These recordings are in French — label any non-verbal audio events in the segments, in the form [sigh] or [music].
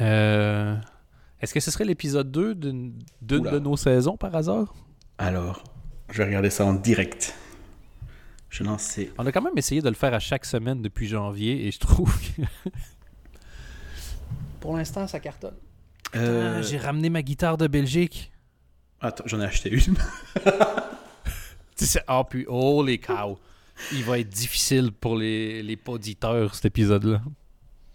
Euh, Est-ce que ce serait l'épisode 2 d'une de nos saisons par hasard? Alors, je vais regarder ça en direct. Je lance ces- On a quand même essayé de le faire à chaque semaine depuis janvier et je trouve que. [laughs] Pour l'instant, ça cartonne. Euh, Ah, J'ai ramené ma guitare de Belgique. Attends, j'en ai acheté une. [laughs] Tu sais, oh, puis, oh les cows. Il va être difficile pour les, les auditeurs, cet épisode-là.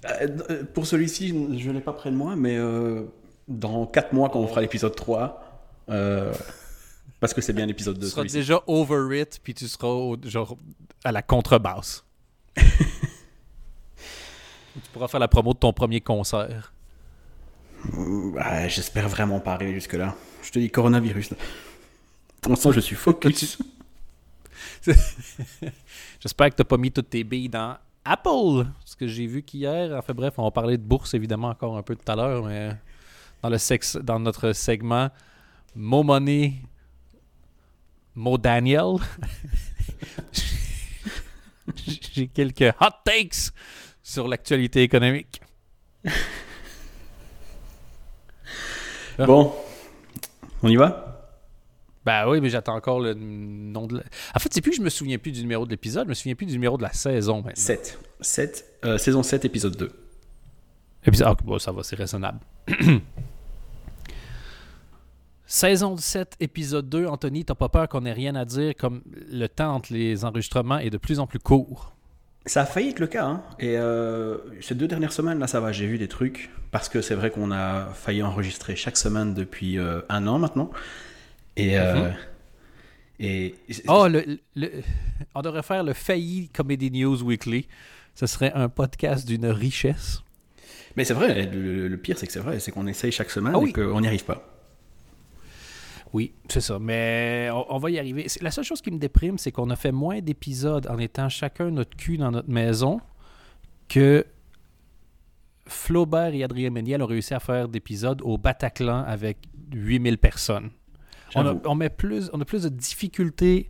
Euh, euh, pour celui-ci, je ne l'ai pas près de moi, mais euh, dans 4 mois, quand on fera l'épisode 3, euh, parce que c'est bien l'épisode 2. Tu seras déjà over it, puis tu seras au- genre à la contrebasse. [laughs] tu pourras faire la promo de ton premier concert. Ouais, J'espère vraiment pas arriver jusque-là. Je te dis coronavirus. là. Pour l'instant, je suis focus. [laughs] J'espère que tu n'as pas mis toutes tes billes dans Apple. Ce que j'ai vu qu'hier, enfin bref, on va parler de bourse évidemment encore un peu tout à l'heure, mais dans, le sexe, dans notre segment Mo Money, Mo Daniel, [laughs] j'ai quelques hot takes sur l'actualité économique. Bon, on y va? Ben oui, mais j'attends encore le nom de la... En fait, c'est plus que je me souviens plus du numéro de l'épisode, je me souviens plus du numéro de la saison maintenant. 7. 7 euh, saison 7, épisode 2. Épisode... ah, bon, ça va, c'est raisonnable. [clears throat] Saison 17, épisode 2. Anthony, t'as pas peur qu'on ait rien à dire comme le temps entre les enregistrements est de plus en plus court. Ça a failli être le cas. Hein. Et euh, ces deux dernières semaines, là, ça va. J'ai vu des trucs. Parce que c'est vrai qu'on a failli enregistrer chaque semaine depuis euh, un an maintenant. Et. euh, et Oh, le, le- on devrait faire le failli Comedy News Weekly. Ce serait un podcast d'une richesse. Mais c'est vrai, le, le pire, c'est que c'est vrai. C'est qu'on essaye chaque semaine Ah et qu'on n'y arrive pas. Oui, c'est ça. Mais on, on va y arriver. La seule chose qui me déprime, c'est qu'on a fait moins d'épisodes en étant chacun notre cul dans notre maison que Flaubert et Adrien Méniel ont réussi à faire d'épisodes au Bataclan avec 8000 personnes. On a, J'avoue. on met plus, on a plus de difficultés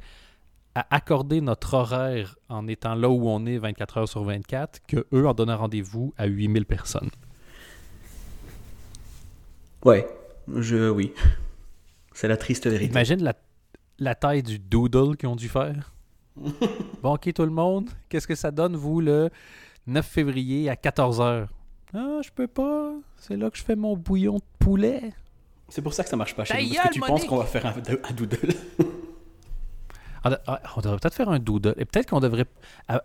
à accorder notre horaire en étant là où on est 24 heures sur 24 que eux en donnant rendez-vous à 8000 personnes. Ouais, je, oui. C'est la triste vérité. Imagine la, la taille du doodle qu'ils ont dû faire. [laughs] bon, ok, tout le monde, qu'est-ce que ça donne, vous, le 9 février à 14h? Ah, je peux pas. C'est là que je fais mon bouillon de poulet. C'est pour ça que ça marche pas chez Ta nous. Parce que tu Monique! penses qu'on va faire un, un doodle? On, de- ah, on devrait peut-être faire un doodle. Et peut-être qu'on devrait euh,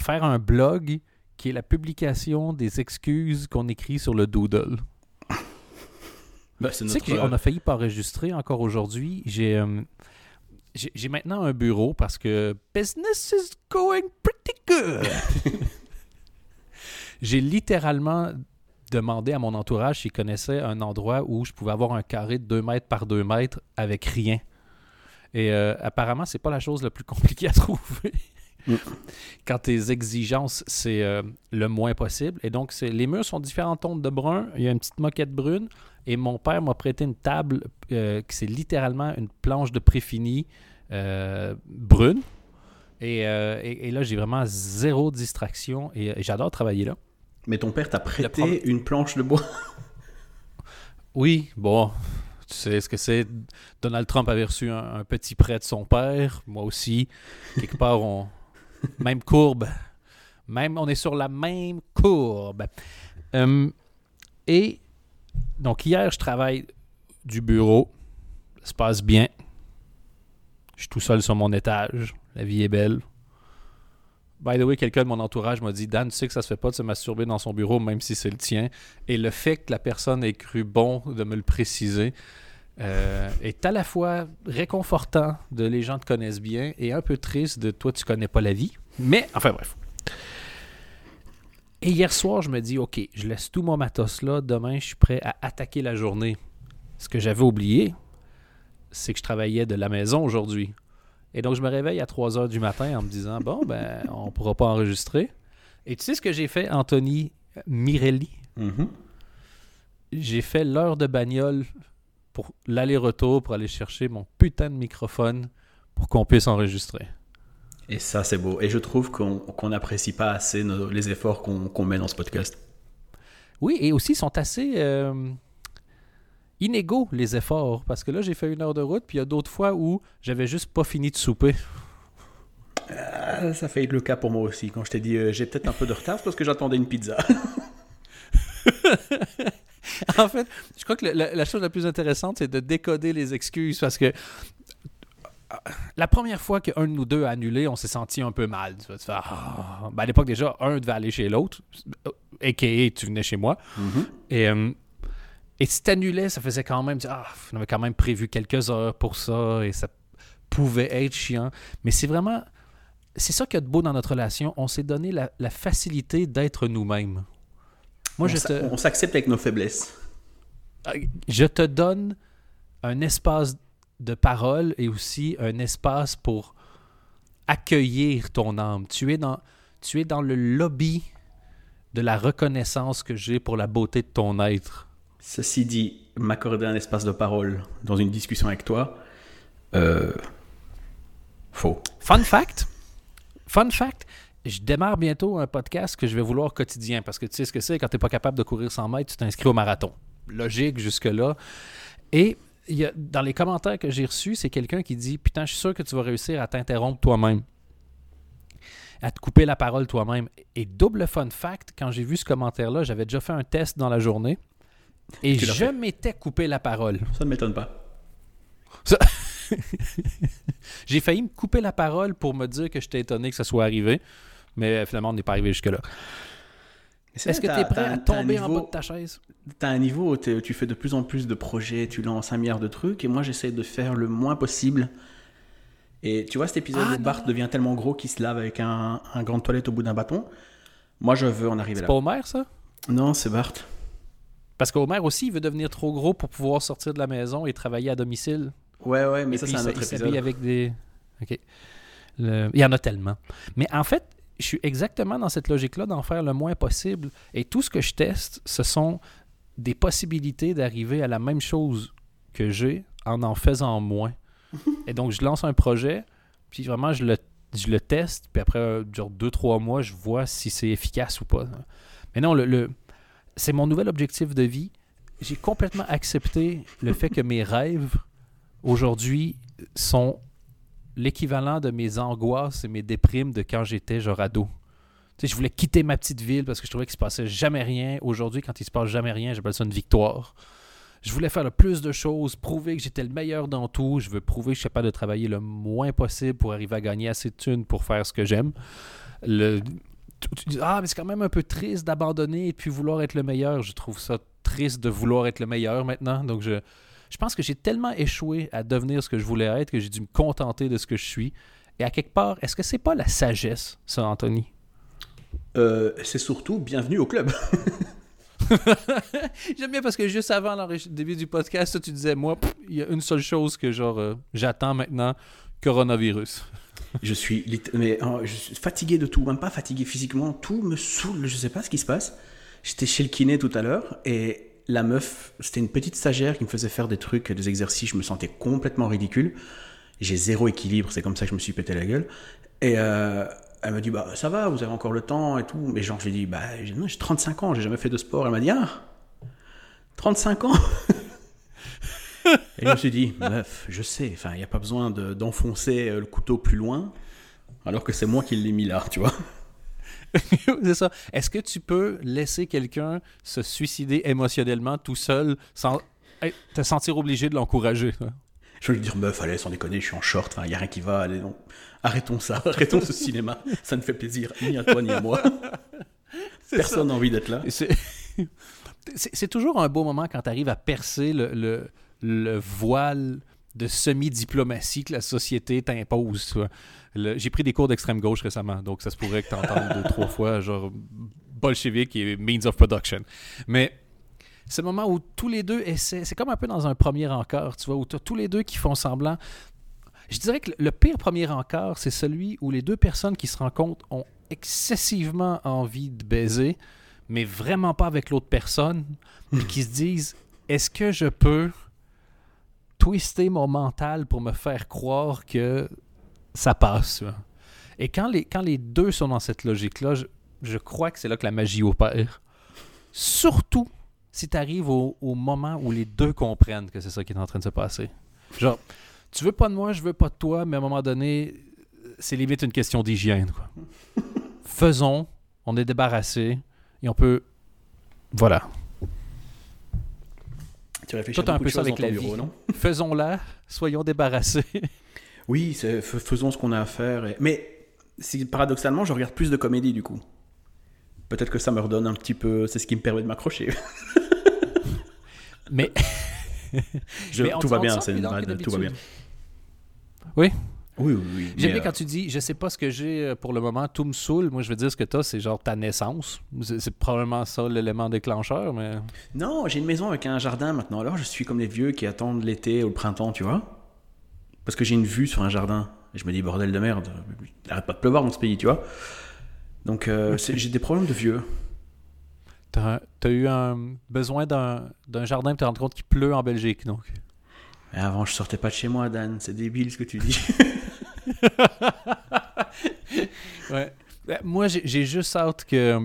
faire un blog qui est la publication des excuses qu'on écrit sur le doodle. C'est Tu sais qu'on a failli pas enregistrer encore aujourd'hui. J'ai euh, j'ai j'ai maintenant un bureau parce que business is going pretty good. [laughs] J'ai littéralement demandé à mon entourage s'ils connaissaient un endroit où je pouvais avoir un carré de 2 mètres par 2 mètres avec rien. Et euh, apparemment, c'est pas la chose la plus [laughs] compliquée à trouver. Mm. Quand tes exigences, c'est euh, le moins possible. Et donc, les murs sont différentes tons de brun. Il y a une petite moquette brune. Et mon père m'a prêté une table euh, qui c'est littéralement une planche de préfini euh, brune. Et, et- et là, j'ai vraiment zéro distraction et, et j'adore travailler là. Mais ton père t'a prêté une planche de bois? [laughs] Oui, bon, tu sais ce que c'est. Donald Trump avait reçu un, un petit prêt de son père. Moi aussi. Quelque part, on. [laughs] Même courbe. Même, on est sur la même courbe. Hum, et donc, hier, je travaille du bureau. Ça se passe bien. Je suis tout seul sur mon étage. La vie est belle. By the way, quelqu'un de mon entourage m'a dit Dan, tu sais que ça se fait pas de se masturber dans son bureau, même si c'est le tien. Et le fait que la personne ait cru bon de me le préciser euh, est à la fois réconfortant de les gens te connaissent bien et un peu triste de toi, tu connais pas la vie. Mais, enfin bref. Et hier soir, je me dis, OK, je laisse tout mon matos là. Demain, je suis prêt à attaquer la journée. Ce que j'avais oublié, c'est que je travaillais de la maison aujourd'hui. Et donc, je me réveille à 3 heures du matin en me disant, bon, ben, on pourra pas enregistrer. Et tu sais ce que j'ai fait, Anthony Mirelli? Mhm. J'ai fait l'heure de bagnole pour l'aller-retour pour aller chercher mon putain de microphone pour qu'on puisse enregistrer. Et ça, c'est beau. Et je trouve qu'on n'apprécie pas assez nos- les efforts qu'on qu'on met dans ce podcast. Oui, et aussi, ils sont assez euh, inégaux, les efforts. Parce que là, j'ai fait une heure de route, puis il y a d'autres fois où j'avais juste pas fini de souper. Ah, ça fait être le cas pour moi aussi. Quand je t'ai dit euh, j'ai peut-être un peu de retard, c'est parce que j'attendais une pizza. [laughs] en fait, je crois que la, la chose la plus intéressante, c'est de décoder les excuses parce que la première fois qu'un de nous deux a annulé, on s'est senti un peu mal. Tu faire, Ah. Ben, à l'époque, déjà, un devait aller chez l'autre, a.k.a. tu venais chez moi. Et, euh, et si t'annulais, ça faisait quand même ah, on avait quand même prévu quelques heures pour ça et ça pouvait être chiant. Mais c'est vraiment, c'est ça qu'il y a de beau dans notre relation. On s'est donné la, la facilité d'être nous-mêmes. Moi, on je te, on s'accepte avec nos faiblesses. je te donne un espace de parole et aussi un espace pour accueillir ton âme. Tu es dans, tu es dans le lobby de la reconnaissance que j'ai pour la beauté de ton être. Ceci dit, m'accorder un espace de parole dans une discussion avec toi, euh, faux. Fun fact, fun fact, je démarre bientôt un podcast que je vais vouloir quotidien parce que tu sais ce que c'est, quand tu n'es pas capable de courir 100 mètres, tu t'inscris au marathon. Logique jusque-là. Et dans les commentaires que j'ai reçus, c'est quelqu'un qui dit Putain, je suis sûr que tu vas réussir à t'interrompre toi-même, à te couper la parole toi-même. Et double fun fact, quand j'ai vu ce commentaire-là, j'avais déjà fait un test dans la journée et Tu je m'étais coupé la parole. Ça ne m'étonne pas. [laughs] J'ai failli me couper la parole pour me dire que j'étais étonné que ça soit arrivé, mais finalement, on n'est pas arrivé jusque-là. Est-ce que tu es prêt à tomber en bas de ta chaise? T'as un niveau où tu fais de plus en plus de projets, tu lances un milliard de trucs, et moi j'essaie de faire le moins possible. Et tu vois cet épisode Ah, où Bart devient tellement gros qu'il se lave avec un, un gant de toilette au bout d'un bâton Moi je veux en arriver C'est là. pas Homer, ça? Non, c'est Bart. Parce qu'Homer aussi, il veut devenir trop gros pour pouvoir sortir de la maison et travailler à domicile. Ouais, ouais, mais Et ça c'est un il autre s'habille épisode. avec des... OK. Le- Il y en a tellement. Mais en fait, je suis exactement dans cette logique-là d'en faire le moins possible. Et tout ce que je teste, ce sont des possibilités d'arriver à la même chose que j'ai en en faisant moins. [laughs] Et donc, je lance un projet, puis vraiment, je le, je le teste, puis après, euh, genre deux, trois mois, je vois si c'est efficace ou pas. Mais non, le, le- c'est mon nouvel objectif de vie. J'ai complètement accepté le fait que mes rêves, aujourd'hui, sont l'équivalent de mes angoisses et mes déprimes de quand j'étais genre ado. Tu sais, je voulais quitter ma petite ville parce que je trouvais qu'il se passait jamais rien. Aujourd'hui, quand il se passe jamais rien, j'appelle ça une victoire. Je voulais faire le plus de choses, prouver que j'étais le meilleur dans tout. Je veux prouver que je suis capable de travailler le moins possible pour arriver à gagner assez de thunes pour faire ce que j'aime. Le... Tu, dis, ah, mais c'est quand même un peu triste d'abandonner et de puis vouloir être le meilleur. Je trouve ça triste de vouloir être le meilleur maintenant. Donc, je, je pense que j'ai tellement échoué à devenir ce que je voulais être que j'ai dû me contenter de ce que je suis. Et à quelque part, est-ce que c'est pas la sagesse, ça, Anthony? Euh, c'est surtout bienvenue au club. [laughs] J'aime bien parce que juste avant le début du podcast, tu disais, moi, il y a une seule chose que genre euh, j'attends maintenant, coronavirus. Je suis mais euh, je suis fatigué de tout, même pas fatigué physiquement, tout me saoule, je sais pas ce qui se passe. J'étais chez le kiné tout à l'heure et la meuf, c'était une petite stagiaire qui me faisait faire des trucs, des exercices, je me sentais complètement ridicule. J'ai zéro équilibre, c'est comme ça que je me suis pété la gueule. Et euh, elle m'a dit bah ça va, vous avez encore le temps et tout. Mais genre je lui ai dit bah j'ai 35 ans, j'ai jamais fait de sport. Elle m'a dit ah 35 ans? [laughs] et je me suis dit meuf, je sais, enfin il n'y a pas besoin de- d'enfoncer euh, le couteau plus loin, alors que c'est moi qui l'ai mis là, tu vois. [laughs] c'est ça. Est-ce que tu peux laisser quelqu'un se suicider émotionnellement tout seul sans te sentir obligé de l'encourager? Je vais lui dire meuf, allez, sans déconner, je suis en short, il y a rien qui va, allez non. Arrêtons ça, [laughs] arrêtons ce cinéma, ça ne fait plaisir ni à toi ni à moi. [laughs] Personne n'a envie d'être là. C'est toujours un beau moment quand tu arrives à percer le, le- le voile de semi-diplomatie que la société t'impose. Le- J'ai pris des cours d'extrême gauche récemment, donc ça se pourrait que tu entendes deux, trois [laughs] fois, genre bolchevique et means of production. Mais ce moment où tous les deux essaient, c'est comme un peu dans un premier encart, tu vois, où tu as tous les deux qui font semblant. Je dirais que le pire premier encart, c'est celui où les deux personnes qui se rencontrent ont excessivement envie de baiser, mais vraiment pas avec l'autre personne, puis qui se disent est-ce que je peux twister mon mental pour me faire croire que ça passe? Et quand les, quand les deux sont dans cette logique-là, je, je crois que c'est là que la magie opère. Surtout si tu arrives au, au moment où les deux comprennent que c'est ça qui est en train de se passer. Genre, tu veux pas de moi, je veux pas de toi, mais à un moment donné, c'est limite une question d'hygiène. [laughs] Faisons, on est débarrassé et on peut. Voilà. Tu réfléchis Toi, un peu de ça avec la bureau, vie. non? Faisons-la, soyons débarrassés. [laughs] Oui, faisons ce qu'on a à faire. et- Mais paradoxalement, je regarde plus de comédie du coup. Peut-être que ça me redonne un petit peu. C'est ce qui me permet de m'accrocher. [laughs] [laughs] mais tout va bien, c'est une tout va bien. Oui. Oui, oui, oui. J'aime bien euh, quand tu dis, je sais pas ce que j'ai euh, pour le moment, tout me saoule. Moi, je veux dire, ce que t'as, c'est genre ta naissance. C'est probablement ça l'élément déclencheur, mais. Non, j'ai une maison avec un jardin maintenant. Alors je suis comme les vieux qui attendent l'été ou le printemps, tu vois. Parce que j'ai une vue sur un jardin. Et je me dis, bordel de merde, il arrête pas de pleuvoir dans ce pays, tu vois. Donc euh, [laughs] j'ai des problèmes de vieux. T'as as eu un besoin d'un d'un jardin, tu te rends compte qu'il pleut en Belgique, donc. Mais avant, je sortais pas de chez moi, Dan. C'est débile ce que tu dis. [laughs] [laughs] Ouais. Ben, Moi, j'ai juste hâte que,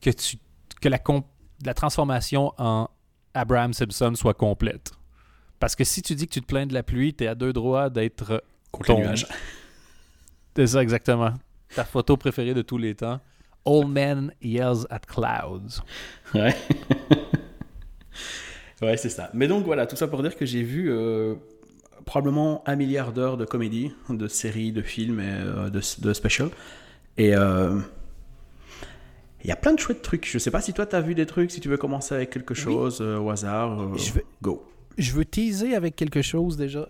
que, tu, que la, transformation en Abraham Simpson soit complète. Parce que si tu dis que tu te plains de la pluie, t'es à deux droits d'être. Contre Ton-. C'est ça, exactement. Ta photo préférée de tous les temps. Old man yells at clouds. Ouais. [laughs] ouais, c'est ça. Mais donc voilà, tout ça pour dire que j'ai vu euh, probablement un milliard d'heures de comédie, de séries, de films et euh, de, de specials. Et euh, il y a plein de chouettes trucs. Je sais pas si toi t'as vu des trucs, si tu veux commencer avec quelque chose euh, au hasard. euh, Je veux- Go. Je veux teaser avec quelque chose déjà.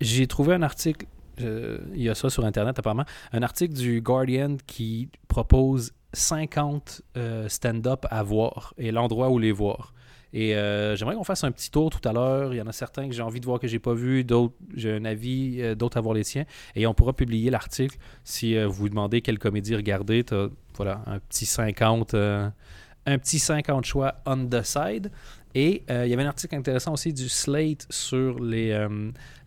J'ai trouvé un article, euh, il y a ça sur Internet apparemment, un article du Guardian qui propose 50 euh, stand-up à voir et l'endroit où les voir. Et euh, j'aimerais qu'on fasse un petit tour tout à l'heure. Il y en a certains que j'ai envie de voir que j'ai pas vu, d'autres j'ai un avis, euh, d'autres à voir les tiens. Et on pourra publier l'article si euh, vous vous demandez quelle comédie regarder. Voilà, un petit 50, euh, un petit 50 choix on the side. Et il y avait un article intéressant aussi du Slate sur les,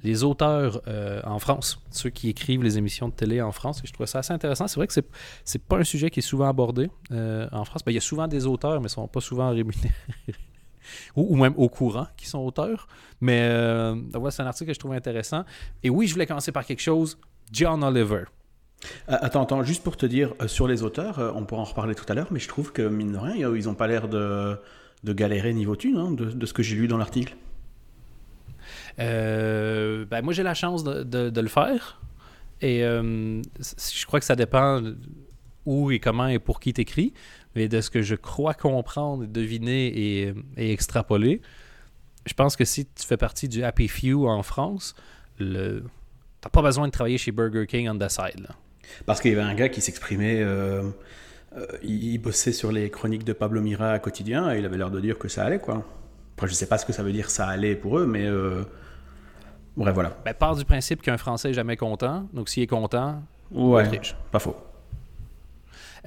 les auteurs en France, ceux qui écrivent les émissions de télé en France. Et je trouvais ça assez intéressant. C'est vrai que c'est, c'est pas un sujet qui est souvent abordé en France. Ben, il y a souvent des auteurs, mais ils sont pas souvent rémunérés. [laughs] ou, ou même au courant qui sont auteurs. Mais euh, voilà, c'est un article que je trouve intéressant. Et oui, je voulais commencer par quelque chose. John Oliver. Euh, attends, attends, juste pour te dire, euh, sur les auteurs, euh, on pourra en reparler tout à l'heure, mais je trouve que, mine de rien, ils ont pas l'air de, de galérer niveau thune, hein, de, de ce que j'ai lu dans l'article. Ben moi, j'ai la chance de, de- le faire. Et je crois que ça dépend où et comment et pour qui t'écris. Mais de ce que je crois comprendre, deviner et, et extrapoler, je pense que si tu fais partie du Happy Few en France, le... t'as pas besoin de travailler chez Burger King on the side. là. Parce qu'il y avait un gars qui s'exprimait, euh, euh, il, bossait sur les chroniques de Pablo Mira à quotidien et il avait l'air de dire que ça allait, quoi. Après, je sais pas ce que ça veut dire ça allait pour eux, mais euh, bref, voilà. Ben, part du principe qu'un Français est jamais content. Donc s'il est content, Ouais, Autriche. pas faux.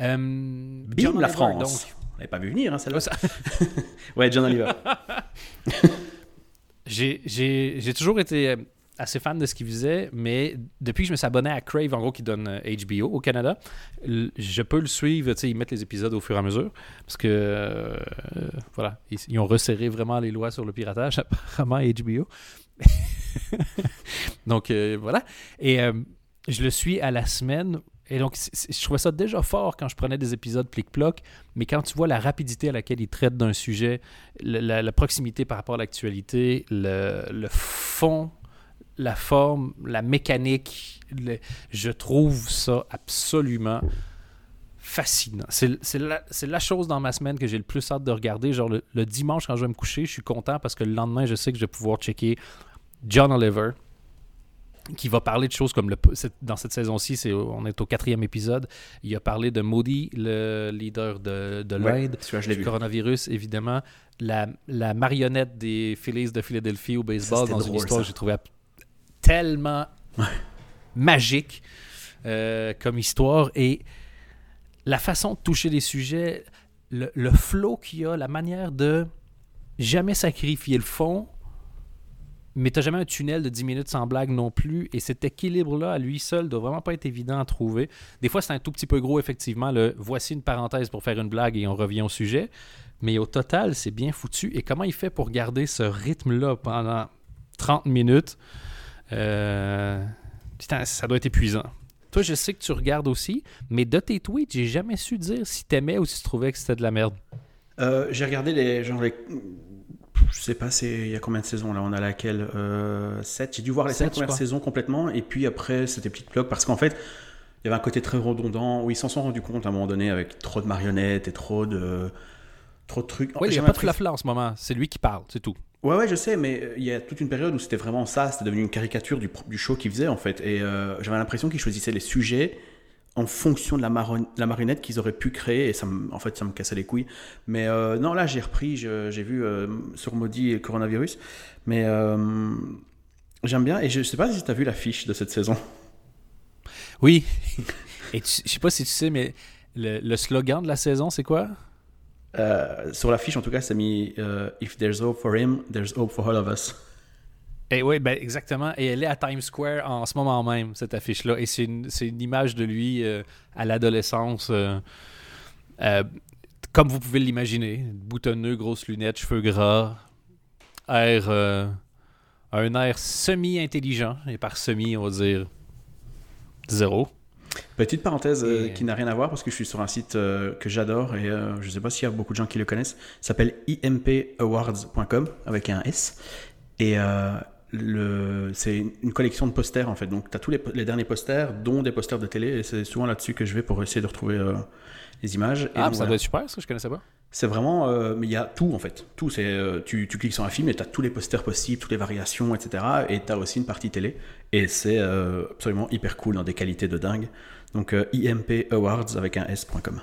Euh, Bim, la Oliver, France. donc. On l'avait pas vu venir, hein, celle-là. Ça- [laughs] ouais, John Oliver. [laughs] J'ai- toujours été euh, assez fan de ce qu'il faisait, mais depuis que je me suis abonné à Crave, en gros, qui donne euh, HBO au Canada, je peux le suivre. Tu sais, ils mettent les épisodes au fur et à mesure. Parce que, euh, euh, voilà, ils, ils ont resserré vraiment les lois sur le piratage, [laughs] apparemment, HBO. donc, euh, voilà. Et euh, je le suis à la semaine. Et donc, je trouvais ça déjà fort quand je prenais des épisodes plic-ploc, mais quand tu vois la rapidité à laquelle il traite d'un sujet, la, proximité par rapport à l'actualité, le, fond, la forme, la mécanique, je trouve ça absolument fascinant. C'est la, chose dans ma semaine que j'ai le plus hâte de regarder. Genre le dimanche quand je vais me coucher, je suis content parce que le lendemain, je sais que je vais pouvoir checker John Oliver qui va parler de choses comme le, dans cette saison-ci, c'est on est au quatrième épisode. Il a parlé de Modi, le leader de, de l'Inde, du vu. coronavirus, évidemment. La, la marionnette des Phillies de Philadelphie au baseball c'était dans une drôle, histoire ça. que j'ai trouvé tellement magique euh, comme histoire. Et la façon de toucher les sujets, le, le flow qu'il y a, la manière de jamais sacrifier le fond, mais t'as jamais un tunnel de 10 minutes sans blague non plus. Et cet équilibre-là, à lui seul, doit vraiment pas être évident à trouver. Des fois, c'est un tout petit peu gros, effectivement. Le voici une parenthèse pour faire une blague et on revient au sujet. Mais au total, c'est bien foutu. Et comment il fait pour garder ce rythme-là pendant 30 minutes? Euh, Putain, ça doit être épuisant. Toi, je sais que tu regardes aussi, mais de tes tweets, j'ai jamais su dire si t'aimais ou si tu trouvais que c'était de la merde. Euh, j'ai regardé les, les, je sais pas, c'est il y a combien de saisons là? On a laquelle? Euh, 7. J'ai dû voir les 7 premières saisons complètement, et puis après c'était petite cloque parce qu'en fait il y avait un côté très redondant où ils s'en sont rendus compte à un moment donné avec trop de marionnettes et trop de trop de trucs. Oui, il n'y a pas de flafla en ce moment. C'est lui qui parle, c'est tout. Ouais, ouais, je sais, mais euh, il y a toute une période où c'était vraiment ça, c'était devenu une caricature du, du show qu'il faisait en fait. Et euh, j'avais l'impression qu'il choisissait les sujets en fonction de la, la marionnette qu'ils auraient pu créer, et ça en fait, ça me cassait les couilles. Mais euh, non, là, j'ai repris, j'ai vu sur Maudit et Coronavirus, mais j'aime bien, et je sais pas si tu as vu l'affiche de cette saison. Oui, [laughs] et je sais pas si tu sais, mais le, le slogan de la saison, c'est quoi? Euh, sur l'affiche, en tout cas, ça mis euh, If there's hope for him, there's hope for all of us. Et oui, ben exactement. Et elle est à Times Square en ce moment même, cette affiche-là. Et c'est une, une, image de lui euh, à l'adolescence, comme vous pouvez l'imaginer. Boutonneux, grosses lunettes, cheveux gras, air, un air semi-intelligent. Et par semi, on va dire zéro. Petite parenthèse euh, qui n'a rien à voir parce que je suis sur un site euh, que j'adore et euh, je ne sais pas s'il y a beaucoup de gens qui le connaissent. S'appelle impawards.com avec un S. Et c'est une collection de posters en fait. Donc tu as tous les, derniers posters, dont des posters de télé. Et c'est souvent là-dessus que je vais pour essayer de retrouver les images. ah, ça doit être super ça, je connaissais pas. C'est vraiment, mais il y a tout en fait. Tout, c'est, tu, tu, cliques sur un film et tu as tous les posters possibles, toutes les variations, etc. Et tu as aussi une partie télé. Et c'est absolument hyper cool dans des qualités de dingue. Donc euh, impawards avec un s.com.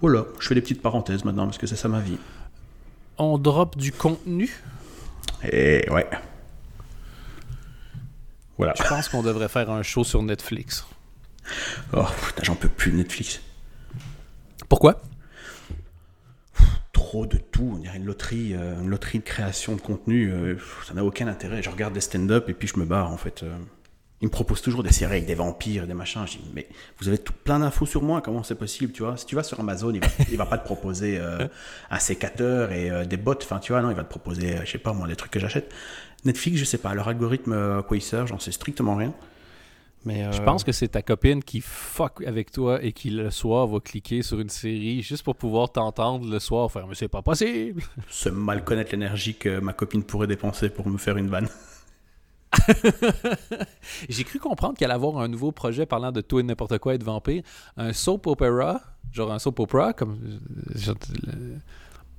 Voilà, je fais des petites parenthèses maintenant parce que c'est ça ma vie. On drop du contenu? Et ouais. Voilà. Je pense qu'on devrait faire un show sur Netflix. Oh, putain, j'en peux plus de Netflix. Pourquoi? Trop de tout. On dirait une loterie, euh, une loterie de création de contenu. Euh, ça n'a aucun intérêt. Je regarde des stand-up et puis je me barre en fait. Il me propose toujours des séries avec des vampires, des machins. Je dis, mais vous avez tout, plein d'infos sur moi, comment c'est possible, tu vois? Si tu vas sur Amazon, il va, va pas te proposer euh, un sécateur et euh, des bots, enfin, tu vois, non, il va te proposer, euh, je sais pas moi, des trucs que j'achète. Netflix, je sais pas, leur algorithme à quoi il sert, j'en sais strictement rien. Mais Je pense que c'est ta copine qui fuck avec toi et qui le soir va cliquer sur une série juste pour pouvoir t'entendre le soir faire mais c'est pas possible. [laughs] Se mal connaître l'énergie que ma copine pourrait dépenser pour me faire une vanne. [laughs] J'ai cru comprendre qu'il allait avoir un nouveau projet parlant de tout et n'importe quoi et de vampire. Un soap opera, genre un soap opera, comme genre,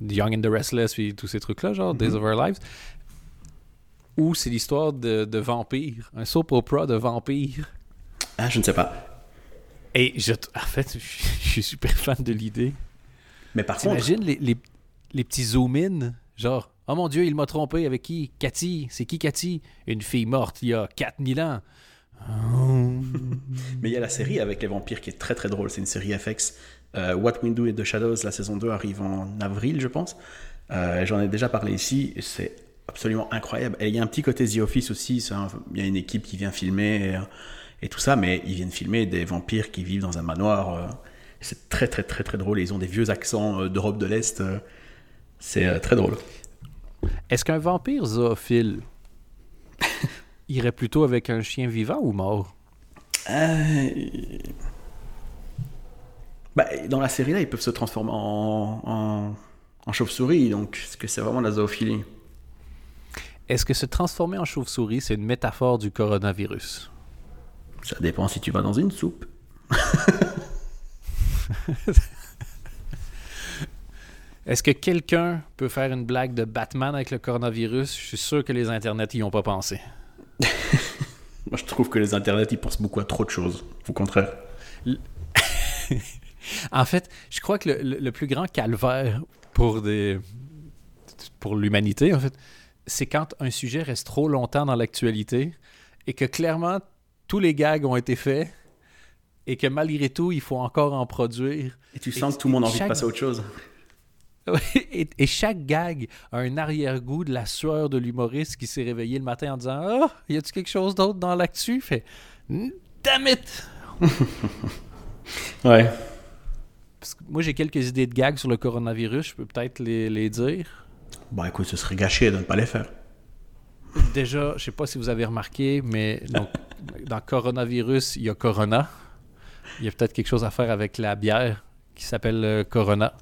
Young and the Restless et tous ces trucs-là, genre Days mm-hmm. of Our Lives. Ou c'est l'histoire de, de vampires. Un soap opera de vampires. Ah, je ne sais pas. Et je, en fait, je, suis super fan de l'idée. Mais par contre. Imagine les, les, les petits zoom-in, genre Oh mon Dieu, il m'a trompé avec qui? Cathy. C'est qui Cathy? Une fille morte il y a 4000 ans. [laughs] Mais il y a la série avec les vampires qui est très très drôle. C'est une série FX. Euh, What We Do et The Shadows, la saison 2 arrive en avril, je pense. Euh, j'en ai déjà parlé ici. C'est absolument incroyable. Et il y a un petit côté The Office aussi. il y a une équipe qui vient filmer et, tout ça, mais ils viennent filmer des vampires qui vivent dans un manoir. Euh, c'est très très très très drôle. ils ont des vieux accents d'Europe de l'Est. C'est très drôle. Est-ce qu'un vampire zoophile [laughs] irait plutôt avec un chien vivant ou mort? Euh... Bah, dans la série là, ils peuvent se transformer en, en, chauve-souris, donc est-ce que c'est vraiment la zoophilie? Est-ce que se transformer en chauve-souris, c'est une métaphore du coronavirus? Ça dépend si tu vas dans une soupe. [laughs] Est-ce que quelqu'un peut faire une blague de Batman avec le coronavirus? Je suis sûr que les internets n'y ont pas pensé. [laughs] Moi, je trouve que les internets, ils pensent beaucoup à trop de choses. Au contraire. [laughs] en fait, je crois que le, plus grand calvaire pour des pour l'humanité, en fait, c'est quand un sujet reste trop longtemps dans l'actualité et que clairement tous les gags ont été faits et que malgré tout, il faut encore en produire. Et tu sens que tout le monde a envie de passer à autre chose. [laughs] et, et chaque gag a un arrière-goût de la sueur de l'humoriste qui s'est réveillé le matin en disant Ah, y a-tu quelque chose d'autre dans l'actu Fait Damn it [laughs] Ouais. Parce que moi, j'ai quelques idées de gags sur le coronavirus, je peux peut-être les, les dire. Bon, écoute, ce serait gâché de ne pas les faire. Déjà, je sais pas si vous avez remarqué, mais donc, [laughs] dans coronavirus, il y a Corona. Il y a peut-être quelque chose à faire avec la bière qui s'appelle euh, Corona.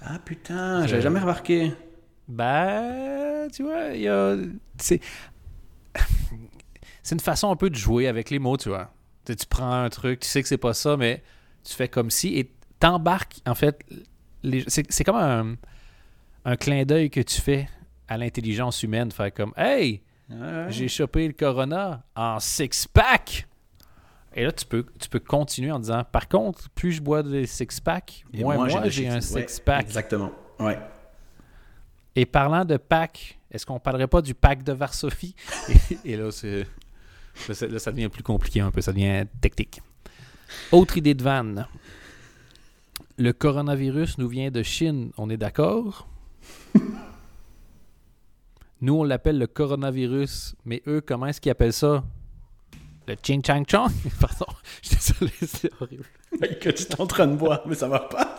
Ah putain, j'avais jamais remarqué. Ben, tu vois, il y a. C'est. [laughs] C'est une façon un peu de jouer avec les mots, tu vois. Tu prends un truc, tu sais que c'est pas ça, mais tu fais comme si et t'embarques, en fait. les- C'est c'est comme un, un clin d'œil que tu fais à l'intelligence humaine, faire comme Hey, Ouais. j'ai chopé le Corona en six-pack. Et là, tu peux, tu peux continuer en disant Par contre, plus je bois des six-pack, Et moins moi, j'ai un ouais, six-pack. Exactement. Ouais. Et parlant de pack, est-ce qu'on parlerait pas du pack de Varsovie? Et, [laughs] [laughs] et là, c'est, là, ça- là, ça devient plus compliqué un peu, ça devient technique. Autre idée de vanne. Le coronavirus nous vient de Chine, on est d'accord? [laughs] Nous, on l'appelle le coronavirus, mais eux, comment est-ce qu'ils appellent ça? Le ching chang chong? [laughs] Pardon, je suis désolé, [laughs] c'est horrible. que tu es en train de boire, mais ça va pas.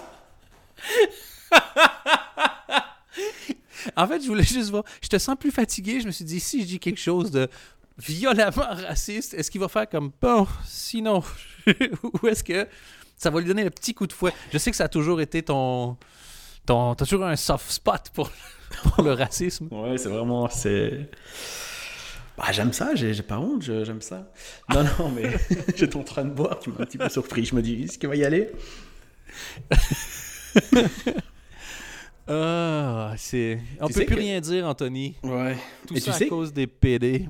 En fait, je voulais juste voir. Je te sens plus fatigué. Je me suis dit, si je dis quelque chose de violemment raciste, est-ce qu'il va faire comme bon, sinon, ou est-ce que ça va lui donner le petit coup de fouet? Je sais que ça a toujours été ton. T'as toujours un soft spot pour, [laughs] pour le racisme? Ouais, c'est vraiment. c'est... Bah, j'aime ça, j'ai, pas honte, j'aime ça. Non, non, [laughs] mais [laughs] j'étais en train de boire, tu m'as un petit peu surpris. Je me dis, est-ce qu'il va y aller? Ah, c'est. On Tu peut plus que- rien dire, Anthony. Ouais. Tout ça tu à sais- cause des PD.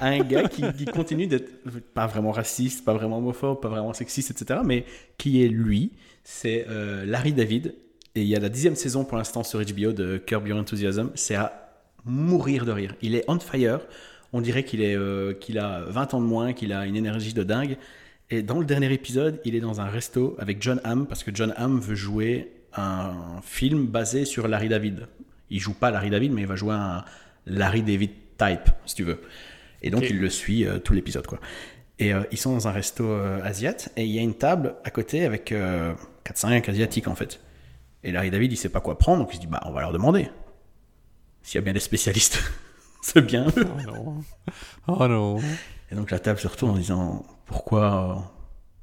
Un gars qui, qui continue d'être pas vraiment raciste, pas vraiment homophobe, pas vraiment sexiste, etc., mais qui est lui, c'est euh, Larry David. Et il y a la dixième saison pour l'instant sur HBO de Curb Your Enthusiasm. C'est à mourir de rire. Il est on fire. On dirait qu'il est euh, qu'il a 20 ans de moins, qu'il a une énergie de dingue. Et dans le dernier épisode, il est dans un resto avec John Hamm parce que John Hamm veut jouer un film basé sur Larry David. Il joue pas Larry David, mais il va jouer un Larry David type, si tu veux. Et donc il le suit euh, tout l'épisode, quoi. Et euh, ils sont dans un resto euh, asiate et il y a une table à côté avec euh, 4-5 asiatiques en fait. Et Larry David, il sait pas quoi prendre, donc il se dit bah on va leur demander. S'il y a bien des spécialistes, [laughs] c'est bien eux. Oh non. Oh non. Et donc la table se retourne en disant pourquoi euh,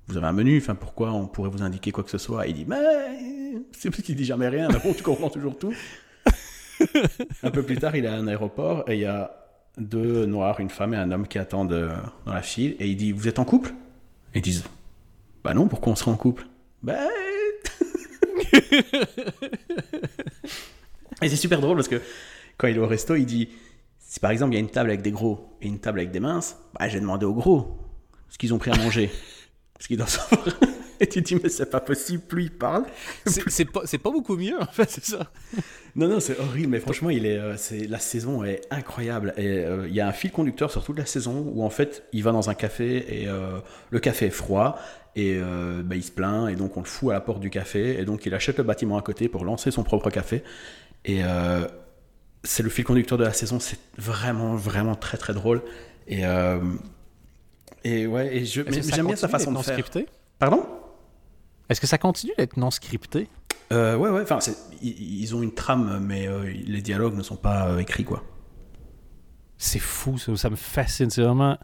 vous avez un menu, enfin pourquoi on pourrait vous indiquer quoi que ce soit? Et il dit mais c'est parce qu'il dit jamais rien, mais bon tu comprends toujours tout. [laughs] un peu plus tard, il est à un aéroport et il y a deux noirs, une femme et un homme qui attendent euh, dans la file et il dit vous êtes en couple? Et ils disent bah non, pourquoi on serait en couple? Bah [laughs] Et c'est super drôle parce que quand il est au resto, il dit si par exemple il y a une table avec des gros et une table avec des minces, bah j'ai demandé aux gros ce qu'ils ont pris à manger. [laughs] Parce qu'ils doivent savoir. Et tu te dis mais c'est pas possible, plus il parle. C'est c'est pas, beaucoup mieux, en fait, c'est ça. Non, non, c'est horrible, mais franchement, il est, euh, c'est, la saison est incroyable. Et euh, il y a un fil conducteur sur toute la saison où en fait, il va dans un café et euh, le café est froid et euh, bah, il se plaint et donc on le fout à la porte du café et donc il achète le bâtiment à côté pour lancer son propre café. Et euh, c'est le fil conducteur de la saison, c'est vraiment, vraiment très, très drôle. Et, euh, et ouais, et j'aime bien sa façon de faire. scripté? Pardon? Est-ce que ça continue d'être non scripté? euh, Ouais, ouais, enfin, c'est- ils, ont une trame, mais euh, les dialogues ne sont pas euh, écrits, quoi. C'est fou, ça, ça me fascine. C'est vraiment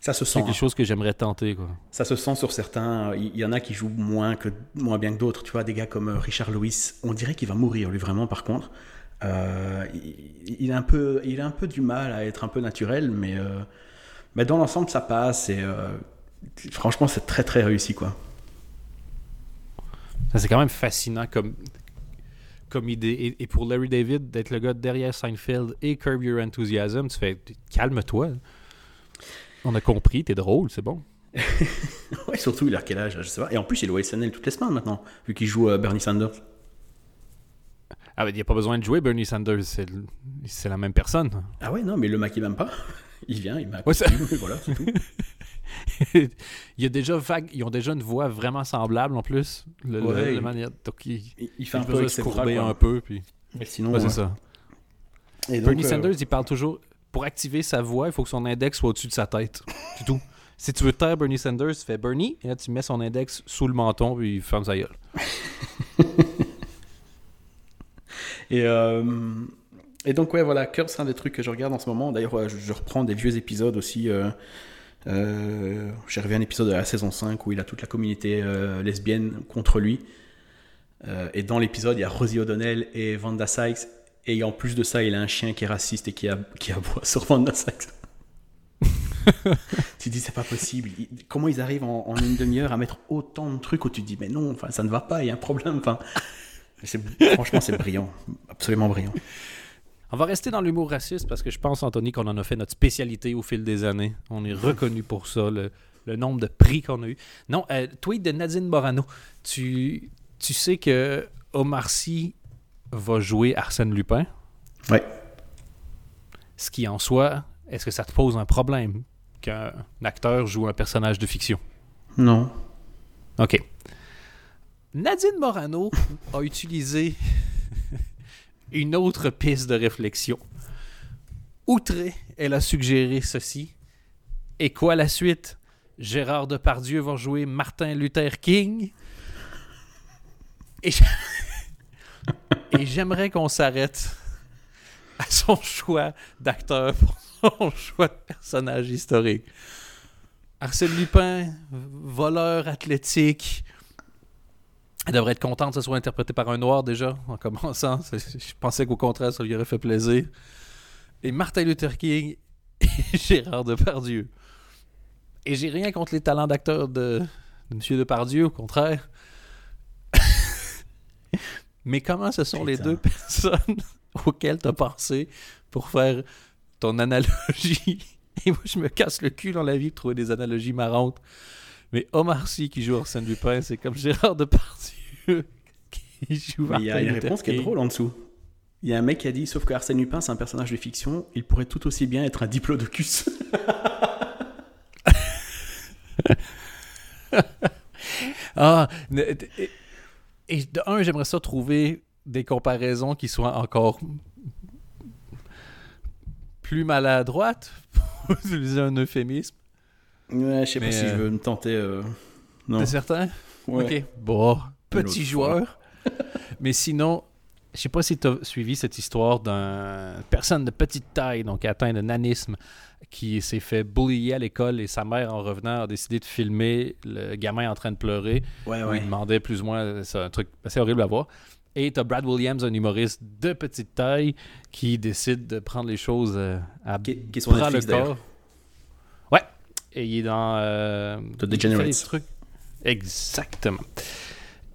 Ça se c'est sent. quelque hein. chose que j'aimerais tenter. Quoi. Ça se sent sur certains. Il y en a qui jouent moins, que, moins bien que d'autres. Tu vois, des gars comme euh, Richard Lewis, on dirait qu'il va mourir, lui, vraiment, par contre. Euh, il, il a un peu, il a un peu du mal à être un peu naturel, mais, euh, mais dans l'ensemble, ça passe. Et euh, franchement, c'est très, très réussi, quoi. C'est quand même fascinant comme, comme idée. Et, et pour Larry David, d'être le gars derrière Seinfeld et Curb Your Enthusiasm, tu fais calme-toi. On a compris, t'es drôle, c'est bon. [laughs] Ouais, surtout, il a quel âge Je sais pas. Et en plus, il est au SNL toutes les semaines maintenant, vu qu'il joue euh, Bernie Sanders. Ah, ben, il n'y a pas besoin de jouer Bernie Sanders, c'est la même personne. Ah ouais, non, mais le mec, il m'aime pas. [laughs] Il vient, il m'a Ouais, ça- voilà, c'est tout. [laughs] il y a déjà vague, ils ont déjà une voix vraiment semblable en plus. Le, le- Ouais, il- manière, donc il, Il, il fait il un peu se courber quoi. un peu. Puis... Mais sinon, Ouais, c'est ça. Et donc, Bernie euh, Sanders, il parle toujours. Pour activer sa voix, il faut que son index soit au-dessus de sa tête. C'est tout. Si tu veux taire Bernie Sanders, tu fais Bernie, et là tu mets son index sous le menton, puis il ferme sa gueule. [laughs] Et, euh, et donc, ouais, voilà, Curse, c'est un des trucs que je regarde en ce moment. D'ailleurs, je, je reprends des vieux épisodes aussi. euh, J'ai revu un épisode de la saison 5 où il a toute la communauté euh, lesbienne contre lui. Euh, et dans l'épisode, il y a Rosie O'Donnell et Vanda Sykes. Et en plus de ça, il a un chien qui est raciste et qui, a, qui aboie sur Vanda Sykes. [laughs] tu te dis, c'est pas possible. Comment ils arrivent en, en une demi-heure à mettre autant de trucs où tu te dis, mais non, enfin, ça ne va pas, il y a un problème. Enfin, franchement, c'est brillant. Absolument brillant. On va rester dans l'humour raciste parce que je pense, Anthony, qu'on en a fait notre spécialité au fil des années. On est reconnu pour ça, le, le nombre de prix qu'on a eu. Non, euh, tweet de Nadine Morano. Tu, tu sais que Omar Sy va jouer Arsène Lupin? Ouais. Ce qui en soi, est-ce que ça te pose un problème qu'un acteur joue un personnage de fiction? Non. OK. Nadine Morano a [laughs] utilisé une autre piste de réflexion. Outré, elle a suggéré ceci. Et quoi la suite? Gérard Depardieu va jouer Martin Luther King. Et [laughs] j'aimerais qu'on s'arrête à son choix d'acteur pour son choix de personnage historique. Arsène Lupin, voleur athlétique. Elle devrait être contente que ce soit interprété par un noir déjà, en commençant. [laughs] Je pensais qu'au contraire, ça lui aurait fait plaisir. Et Martin Luther King et [laughs] Gérard Depardieu. Et j'ai rien contre les talents d'acteur de, de M. Depardieu, au contraire. [laughs] Mais comment ce sont les deux personnes auxquelles tu as pensé pour faire ton analogie? Et moi, je me casse le cul dans la vie pour trouver des analogies marrantes. Mais Omar Sy qui joue Arsène Lupin, c'est comme Gérard Depardieu [laughs] qui joue Mais il y a Martin une réponse qui est drôle en dessous. Il y a un mec qui a dit, sauf que Arsène Lupin, c'est un personnage de fiction, il pourrait tout aussi bien être un diplodocus. [laughs] Ah, et de un, j'aimerais ça trouver des comparaisons qui soient encore plus maladroites, [laughs] pour utiliser un euphémisme. Ouais, je sais pas si je euh, veux me tenter. euh, Non. T'es certain? Ouais. Ok. Bon, petit joueur. [laughs] Mais sinon, je sais pas si tu as suivi cette histoire d'une personne de petite taille, donc atteint de nanisme, qui s'est fait bullier à l'école et sa mère, en revenant, a décidé de filmer le gamin en train de pleurer. Ouais, ouais. il demandait plus ou moins, c'est un truc assez horrible à voir. Et t'as Brad Williams, un humoriste de petite taille, qui décide de prendre les choses euh, à Qui, qui bras le corps. Et il est dans euh, The Degenerates. trucs. Exactement.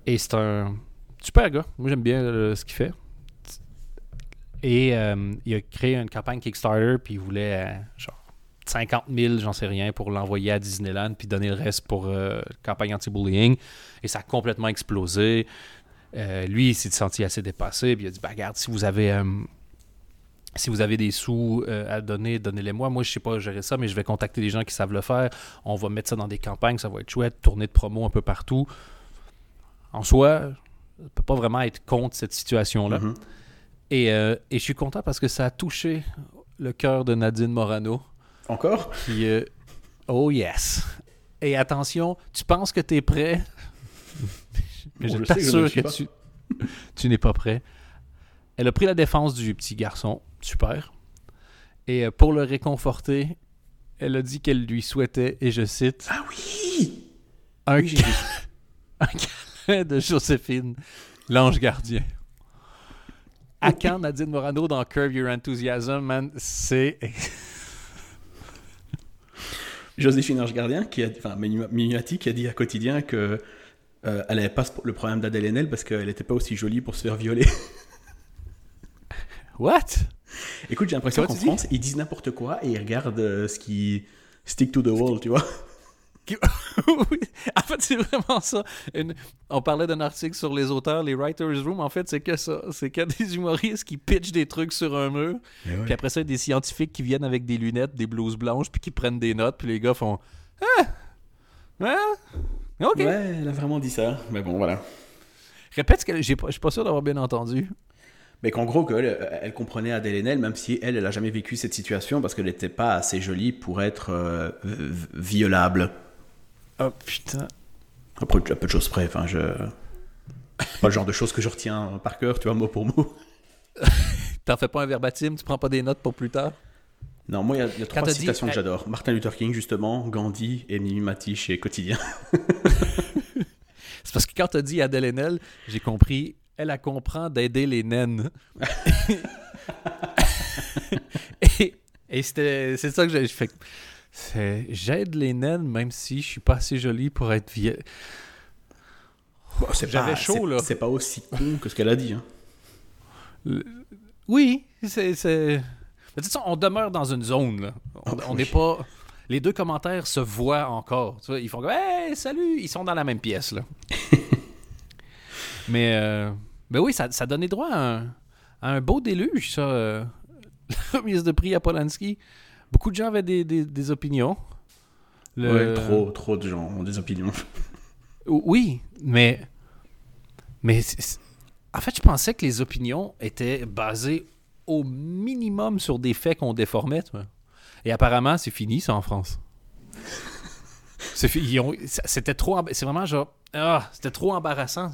Et c'est un super gars. Moi, j'aime bien euh, ce qu'il fait. Et euh, il a créé une campagne Kickstarter, puis il voulait euh, genre 50 000, j'en sais rien, pour l'envoyer à Disneyland, puis donner le reste pour campagne anti-bullying. Et ça a complètement explosé. Lui, il s'est senti assez dépassé, puis il a dit bah, Regarde, si vous avez. Si vous avez des sous euh, à donner, donnez-les-moi. Moi, je sais pas gérer ça, mais je vais contacter des gens qui savent le faire. On va mettre ça dans des campagnes, ça va être chouette, tourner de promo un peu partout. En soi, je ne peux pas vraiment être contre cette situation-là. Mhm. et, euh, et je suis content parce que ça a touché le cœur de Nadine Morano, Encore? Qui... euh, oh yes! Et attention, tu penses que tu es prêt, mais [laughs] Bon, je que ne t'assure que tu, tu n'es pas prêt. Elle a pris la défense du petit garçon, super. Et euh, pour le réconforter, elle a dit qu'elle lui souhaitait, et je cite, Ah oui un, Oui, j'ai ca- vu. [laughs] un câlin de Joséphine, l'ange gardien. À quand Nadine Morano dans Curve Your Enthusiasm, man? C'est. Joséphine Ange Gardien, qui a, enfin, Minu- Minuati, qui a dit à Quotidien que euh, elle n'avait pas le problème d'Adèle Haenel parce qu'elle n'était pas aussi jolie pour se faire violer. What? [laughs] Écoute, j'ai l'impression qu'en France, ils disent n'importe quoi et ils regardent euh, ce qui stick to the wall, tu vois. [laughs] [laughs] oui, en fait, c'est vraiment ça. Une- On parlait d'un article sur les auteurs, les Writers Room. En fait, c'est que ça. C'est que des humoristes qui pitchent des trucs sur un mur. Puis après ça, il y a des scientifiques qui viennent avec des lunettes, des blouses blanches, puis qui prennent des notes. Puis les gars font Hein? Ok. Ouais, elle a vraiment dit ça. Mais bon, voilà. Répète ce que j'ai pas- je suis pas sûr d'avoir bien entendu. Mais qu'en gros, qu'elle, elle, elle comprenait Adèle Haenel, même si elle, elle a jamais vécu cette situation parce qu'elle n'était pas assez jolie pour être euh, violable. Oh putain. Après, à peu de choses près. Enfin, je. Pas le genre de choses que je retiens par cœur, tu vois, mot pour mot. [laughs] T'en fais pas un verbatim, tu prends pas des notes pour plus tard? Non, moi, il y a, il y a trois dit- citations que j'adore. Martin Luther King, justement, Gandhi et Mimi Mati chez Quotidien. [laughs] C'est parce que quand t'as dit Adèle Haenel, j'ai compris, elle, elle comprend d'aider les naines. [laughs] et c'est ça que j'ai fait. J'aide les naines même si je suis pas assez jolie pour être vieille. Bon, c'est J'avais pas- chaud, là. C'est pas aussi con que ce qu'elle a dit. hein. Oui, c'est. de toute façon, on demeure dans une zone. Là. On Ah, on oui. n'est pas. Les deux commentaires se voient encore. Tu vois, ils font comme Hey, salut! Ils sont dans la même pièce. Là. [laughs] mais, euh, mais oui, ça, ça donnait droit à un, à un beau déluge, ça. euh, [laughs] la remise de prix à Polanski. Beaucoup de gens avaient des, des- des opinions. Le- Ouais, trop, trop de gens ont des opinions. Oui, mais. Mais. En fait, je pensais que les opinions étaient basées au minimum sur des faits qu'on déformait. Et apparemment, c'est fini, ça, en France. C'était trop. C'est vraiment genre. Ah, c'était trop embarrassant.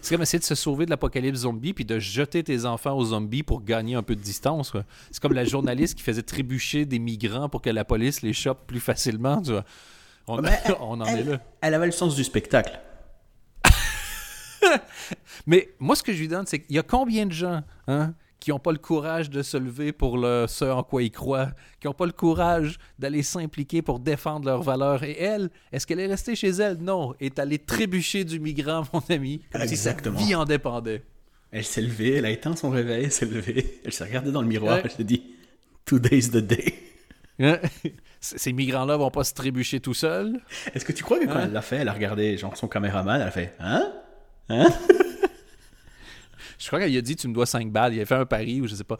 C'est comme essayer de se sauver de l'apocalypse zombie puis de jeter tes enfants aux zombies pour gagner un peu de distance. C'est comme la journaliste qui faisait trébucher des migrants pour que la police les chope plus facilement. tu vois. On, elle- [laughs] on en elle- est là. Elle avait le sens du spectacle. [laughs] Mais moi, ce que je lui donne, c'est qu'il y a combien de gens hein, qui n'ont pas le courage de se lever pour le, ce en quoi ils croient, qui n'ont pas le courage d'aller s'impliquer pour défendre leurs valeurs. Et elle, est-ce qu'elle est restée chez elle? Non. Est allée trébucher du migrant, mon ami, comme Exactement. si sa vie en dépendait. Elle s'est levée, elle a éteint son réveil, elle s'est levée, elle s'est regardée dans le miroir, Ouais. elle s'est dit Today's the day. Hein? Ces migrants-là vont pas se trébucher tout seuls. Est-ce que tu crois que quand elle l'a fait, elle a regardé genre son caméraman, elle a fait Hein? Je crois qu'il a dit tu me dois 5 balles. Il a fait un pari ou je sais pas.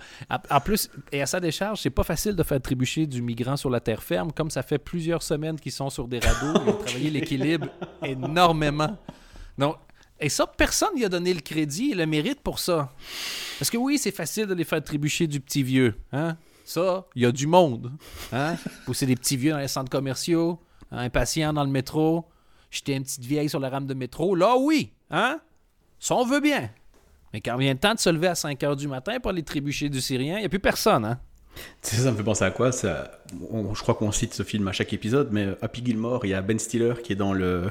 En plus, et à sa décharge, c'est pas facile de faire trébucher du migrant sur la terre ferme. Comme ça fait plusieurs semaines qu'ils sont sur des radeaux, ils ont travaillé l'équilibre énormément. Donc, et ça, personne n'y a donné le crédit et le mérite pour ça. Parce que oui, c'est facile de les faire trébucher du petit vieux. Hein? Ça, il y a du monde. Hein? Pousser des petits vieux dans les centres commerciaux, hein, impatients dans le métro, jeter une petite vieille sur la rame de métro. Là, oui. Hein? Ça, on veut bien. Mais quand vient le temps de se lever à 5 h du matin pour aller trébucher du Syrien, il n'y a plus personne. Hein? Tu sais, ça me fait penser à quoi ça, on- Je crois qu'on cite ce film à chaque épisode, mais Happy Gilmore, il y a Ben Stiller qui est dans le,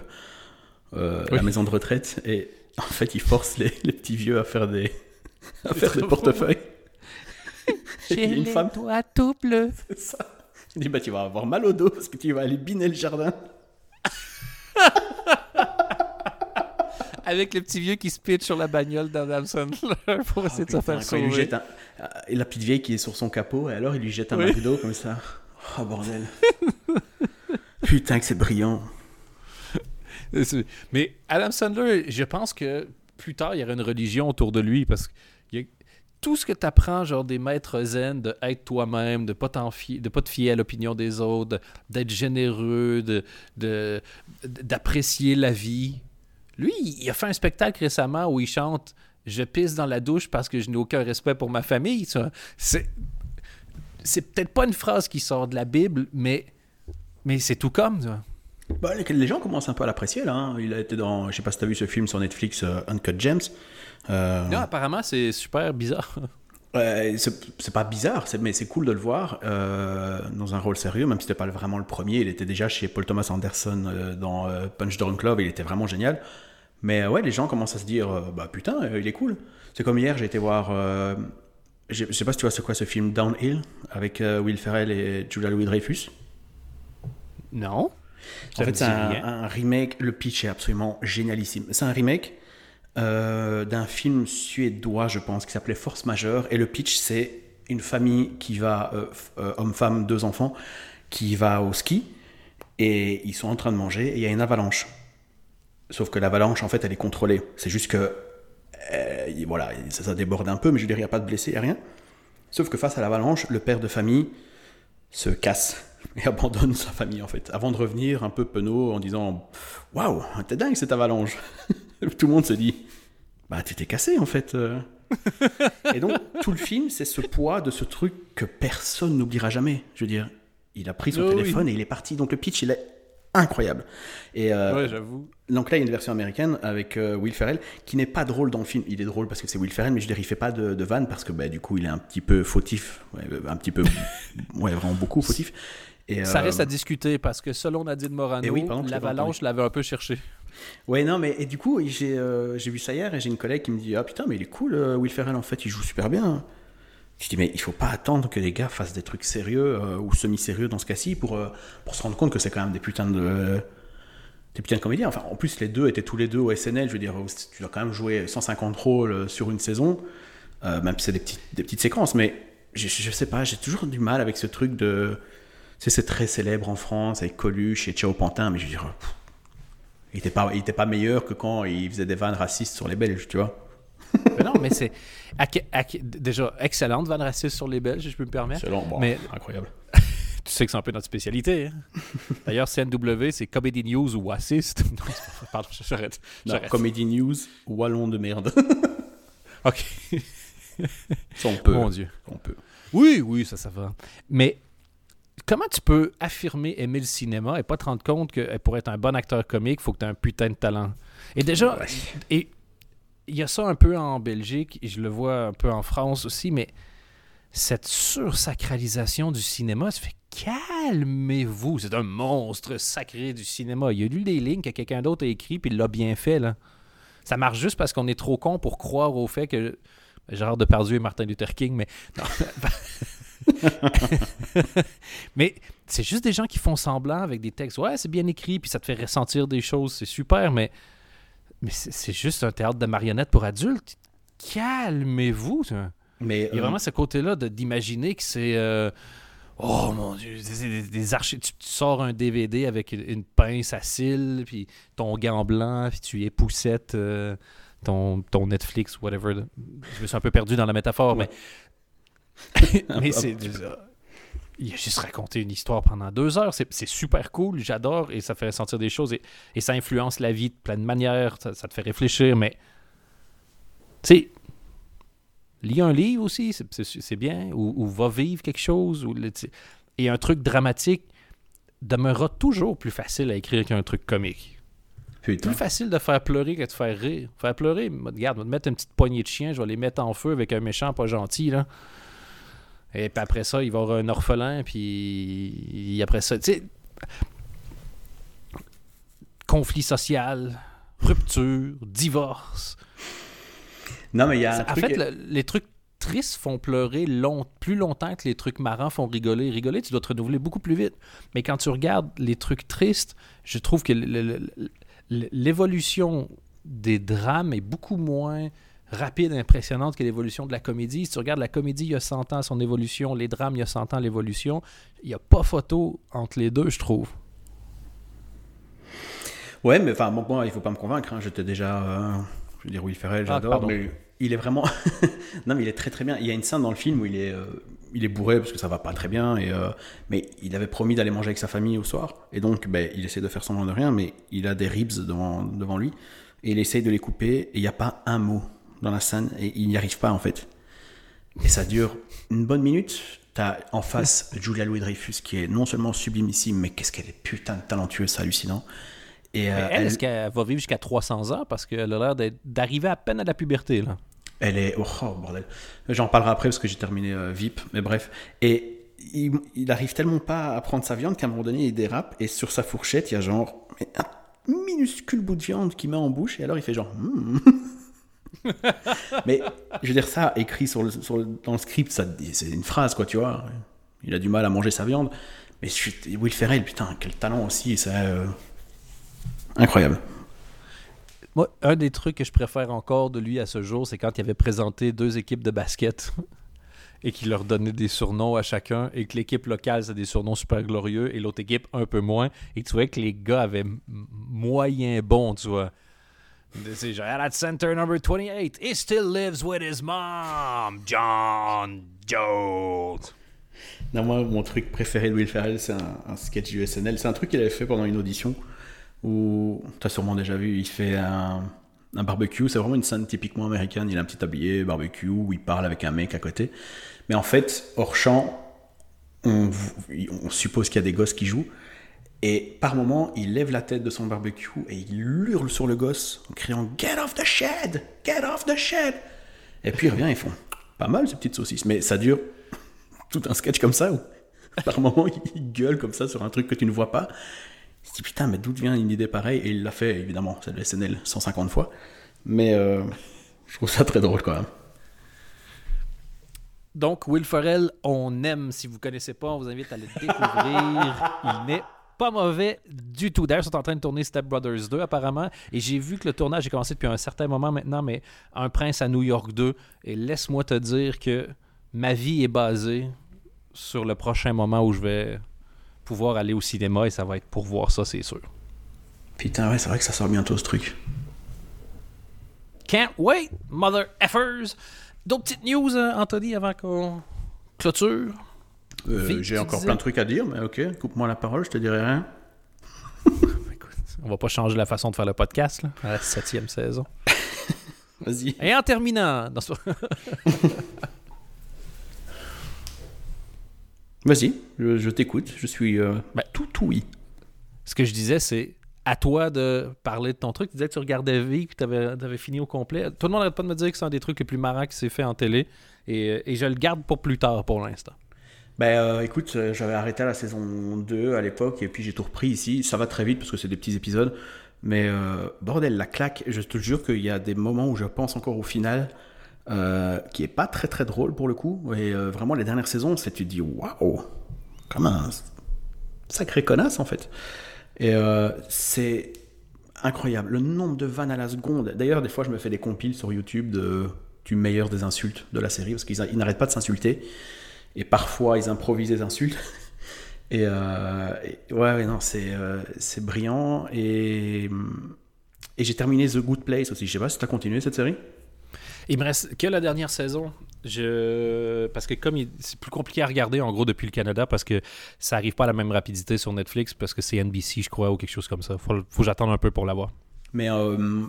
euh, Oui. la maison de retraite et en fait, il force les, les petits vieux à faire des, à faire des portefeuilles. [laughs] A une femme, doigts tout bleus. [laughs] c'est ça. Il dit bah, Tu vas avoir mal au dos parce que tu vas aller biner le jardin. [laughs] Avec le petit vieux qui se pitch sur la bagnole d'Adam Sandler pour essayer de se Putain, faire quand il lui sauver. jette un- euh, et la petite vieille qui est sur son capot, et alors il lui jette un Oui. McDo comme ça. Oh bordel. [laughs] Putain que c'est brillant. [laughs] Mais Adam Sandler, je pense que plus tard, il y aura une religion autour de lui parce que il y a- tout ce que tu apprends, genre des maîtres zen, de être toi-même, de pas t'en fier- de pas te fier à l'opinion des autres, d'être généreux, de, de- d'apprécier la vie. Lui, il a fait un spectacle récemment où il chante Je pisse dans la douche parce que je n'ai aucun respect pour ma famille. C'est, c'est peut-être pas une phrase qui sort de la Bible, mais, mais c'est tout comme. ça. Bah, les, gens commencent un peu à l'apprécier là. hein. Il a été dans, je sais pas si t'as vu ce film sur Netflix, euh, Uncut Gems. Euh, Non, apparemment, c'est super bizarre. ouais, c'est pas bizarre, mais c'est cool de le voir euh, dans un rôle sérieux, même si c'était pas vraiment le premier. Il était déjà chez Paul Thomas Anderson euh, dans euh, Punch Drunk Love, il était vraiment génial. Mais euh, ouais, les gens commencent à se dire, euh, bah putain, euh, il est cool. C'est comme hier, j'ai été voir, euh, je sais pas si tu vois c'est quoi ce film Downhill avec euh, Will Ferrell et Julia Louis-Dreyfus. Non. En fait, c'est un, un remake. Le pitch est absolument génialissime. C'est un remake euh, d'un film suédois, je pense, qui s'appelait Force Majeure. Et le pitch, c'est une famille qui va, homme-femme, deux enfants, qui va au ski. Et ils sont en train de manger. Et il y a une avalanche. Sauf que l'avalanche, en fait, elle est contrôlée. C'est juste que. euh, il- voilà, ça, ça déborde un peu, mais je veux dire, il n'y a pas de blessés, il n'y a rien. Sauf que face à l'avalanche, le père de famille se casse et [laughs] abandonne sa famille en fait, avant de revenir un peu penaud en disant Waouh, t'es dingue cette avalanche [laughs] Tout le monde se dit Bah, tu t'es cassé en fait. euh. et donc, tout le film, c'est ce poids de ce truc que personne n'oubliera jamais. Je veux dire, il a pris son Oh oui. téléphone et il est parti. Donc, le pitch, il est incroyable. Et euh, Ouais, j'avoue. donc là, il y a une version américaine avec euh, Will Ferrell qui n'est pas drôle dans le film. Il est drôle parce que c'est Will Ferrell, mais je il fait pas de, de vanne parce que bah, du coup, il est un petit peu fautif. Ouais, un petit peu. [laughs] ouais, vraiment beaucoup fautif. Et, Ça euh, reste à discuter parce que selon Nadine Morano, Eh oui, pardon, je l'avais l'avalanche l'avait un peu cherché. Ouais, non, mais et du coup, j'ai euh, vu ça hier et j'ai une collègue qui me dit Ah putain, mais il est cool, euh, Will Ferrell, en fait, il joue super bien. Je dis, mais il faut pas attendre que les gars fassent des trucs sérieux euh, ou semi-sérieux dans ce cas-ci pour, euh, pour se rendre compte que c'est quand même des putains de. des putains de comédiens. Enfin, en plus, les deux étaient tous les deux au SNL. Je veux dire, tu dois quand même jouer 150 rôles euh, sur une saison, même si c'est des petites, des petites séquences, mais je, je sais pas, j'ai toujours du mal avec ce truc de. C'est très célèbre en France avec Coluche et Ciao Pantin, mais je veux dire. il était pas, il était pas meilleur que quand il faisait des vannes racistes sur les Belges, tu vois. Mais non, mais c'est. déjà, excellente vanne raciste sur les Belges, si je peux me permettre. C'est long, bon, Mais- [laughs] incroyable. [laughs] Tu sais que c'est un peu notre spécialité. hein. [laughs] D'ailleurs, CNW, c'est Comedy News ou Assist. Non, Pardon, j'arrête. Comedy News, wallon de merde. Ok. Ça, on peut. Mon Dieu. On peut. Oui, oui, ça, ça va. Mais comment tu peux affirmer aimer le cinéma et pas te rendre compte que pour être un bon acteur comique, il faut que tu aies un putain de talent? Et déjà, Ouais. et il y a ça un peu en Belgique, et je le vois un peu en France aussi, mais cette sursacralisation du cinéma, ça fait calmez-vous, c'est un monstre sacré du cinéma. Il y a lu des lignes que quelqu'un d'autre a écrit, puis il l'a bien fait, là. Ça marche juste parce qu'on est trop con pour croire au fait que Gérard Depardieu et Martin Luther King, mais [laughs] mais c'est juste des gens qui font semblant avec des textes. Ouais, c'est bien écrit, puis ça te fait ressentir des choses, c'est super, mais, mais c'est juste un théâtre de marionnettes pour adultes. Calmez-vous. Mais Il y a euh, vraiment ce côté-là d'imaginer que c'est. euh, oh mon Dieu, des, des archi- tu, tu sors un DVD avec une, une pince à cils, puis ton gant blanc, puis tu épousettes euh, ton, ton Netflix, whatever. Je me suis un peu perdu dans la métaphore, Ouais. mais. [laughs] mais c'est. Il a juste raconté une histoire pendant deux heures. C'est super cool, j'adore, et ça fait sentir des choses, et, et ça influence la vie de plein de manières, ça, ça te fait réfléchir, mais. Tu sais, lis un livre aussi, c'est- bien, ou, ou va vivre quelque chose, ou et un truc dramatique demeurera toujours plus facile à écrire qu'un truc comique. putain. Plus facile de faire pleurer que de faire rire. Faire pleurer, regarde, on va te mettre une petite poignée de chiens, je vais les mettre en feu avec un méchant pas gentil, là. Et puis après ça, il va y avoir un orphelin, puis après ça, tu sais, conflit social, rupture, divorce. Non, mais il y a un en truc. fait, le- les trucs tristes font pleurer long- plus longtemps que les trucs marrants font rigoler. Rigoler, tu dois te renouveler beaucoup plus vite. Mais quand tu regardes les trucs tristes, je trouve que l'évolution des drames est beaucoup moins rapide impressionnante que l'évolution de la comédie. Si tu regardes la comédie, il y a 100 ans son évolution, les drames, il y a 100 ans l'évolution. Il n'y a pas photo entre les deux, je trouve. Ouais, mais enfin, bon, moi, il faut pas me convaincre. hein, J'étais déjà. euh, je veux dire, Will Ferrell, Ah, j'adore. il est vraiment. [laughs] non, mais il est très très bien. Il y a une scène dans le film où il est, euh, il est bourré parce que ça va pas très bien. Et, euh, mais il avait promis d'aller manger avec sa famille au soir. Et donc, ben, il essaie de faire semblant de rien, mais il a des ribs devant, devant lui. Et il essaye de les couper. Et il n'y a pas un mot dans la scène. Et il n'y arrive pas, en fait. Et ça dure une bonne minute. T'as en face Julia Louis-Dreyfus qui est non seulement sublimissime, mais qu'est-ce qu'elle est putain de talentueuse, c'est hallucinant. Et euh, elle, elle, est-ce qu'elle va vivre jusqu'à 300 ans? Parce qu'elle a l'air d'arriver à peine à la puberté, là. elle est. Oh, oh, bordel. J'en parlerai après parce que j'ai terminé euh, VIP, mais bref. Et il, il arrive tellement pas à prendre sa viande qu'à un moment donné, il dérape et sur sa fourchette, il y a genre un minuscule bout de viande qu'il met en bouche et alors il fait genre. Hmm. [laughs] mais je veux dire, ça, écrit sur le, dans le script, c'est une phrase, quoi, tu vois. Il a du mal à manger sa viande. Mais Will Ferrell, putain, quel talent aussi, c'est euh, incroyable. Moi, un des trucs que je préfère encore de lui à ce jour, c'est quand il avait présenté deux équipes de basket [laughs] et qu'il leur donnait des surnoms à chacun et que l'équipe locale, c'est des surnoms super glorieux et l'autre équipe un peu moins. Et tu vois que les gars avaient moyen bon, tu vois. C'est genre, at center number 28, he still lives with his mom, John Jones. Non, moi, mon truc préféré de Will Ferrell, c'est un, sketch du SNL. C'est un truc qu'il avait fait pendant une audition où, tu as sûrement déjà vu, il fait un, barbecue. C'est vraiment une scène typiquement américaine. Il a un petit tablier, barbecue, où il parle avec un mec à côté. Mais en fait, hors champ, on suppose qu'il y a des gosses qui jouent. Et par moment, il lève la tête de son barbecue et il hurle sur le gosse en criant Get off the shed! Get off the shed! Et puis il revient, ils font Pas mal ces petites saucisses. Mais ça dure tout un sketch comme ça où par moment [laughs] il gueule comme ça sur un truc que tu ne vois pas. Il se dit Putain, mais d'où vient une idée pareille? Et il l'a fait évidemment, c'est le SNL 150 fois. Mais euh, je trouve ça très drôle quand même. Donc, Will Ferrell, on aime. Si vous connaissez pas, on vous invite à le découvrir. [laughs] il n'est pas mauvais du tout. D'ailleurs, ils sont en train de tourner Step Brothers 2 apparemment. Et j'ai vu que le tournage a commencé depuis un certain moment maintenant, mais Un prince à New York 2. Et laisse-moi te dire que ma vie est basée sur le prochain moment où je vais pouvoir aller au cinéma et ça va être pour voir ça, c'est sûr. Putain, ouais, c'est vrai que ça sort bientôt ce truc. Can't wait, mother effers. D'autres petites news, euh, Anthony, avant qu'on clôture? Euh, J'ai encore plein de trucs à dire, mais ok, coupe-moi la parole, je te dirai rien. [laughs] On va pas changer la façon de faire le podcast là, à la septième saison. [laughs] Vas-y. Et en terminant, ce... [laughs] Vas-y, je, je t'écoute, je suis euh, Ben, tout oui. ce que je disais, c'est à toi de parler de ton truc. Tu disais que tu regardais V, que tu avais, fini au complet. Tout le monde n'arrête pas de me dire que c'est un des trucs les plus marrants qui s'est fait en télé. Et, et je le garde pour plus tard pour l'instant. Ben euh, écoute, euh, j'avais arrêté la saison 2 à l'époque et puis j'ai tout repris ici. Ça va très vite parce que c'est des petits épisodes. Mais euh, bordel, la claque, je te jure qu'il y a des moments où je pense encore au final qui est pas très très drôle pour le coup. Et vraiment, les dernières saisons, c'est tu te dis waouh, comme un sacré connasse en fait. Et c'est incroyable. Le nombre de vannes à la seconde. D'ailleurs, des fois, je me fais des compiles sur YouTube de, du meilleur des insultes de la série parce qu'ils ils n'arrêtent pas de s'insulter. Et parfois, ils improvisent des insultes. [laughs] Et, euh, et ouais, ouais, non, c'est euh, brillant. Et, et j'ai terminé The Good Place aussi. Je sais pas si tu as continué cette série. Il me reste que la dernière saison. Je... Parce que comme il- c'est plus compliqué à regarder en gros depuis le Canada parce que ça arrive pas à la même rapidité sur Netflix parce que c'est NBC je crois ou quelque chose comme ça. Faut, faut que j'attende un peu pour l'avoir. Mais euh,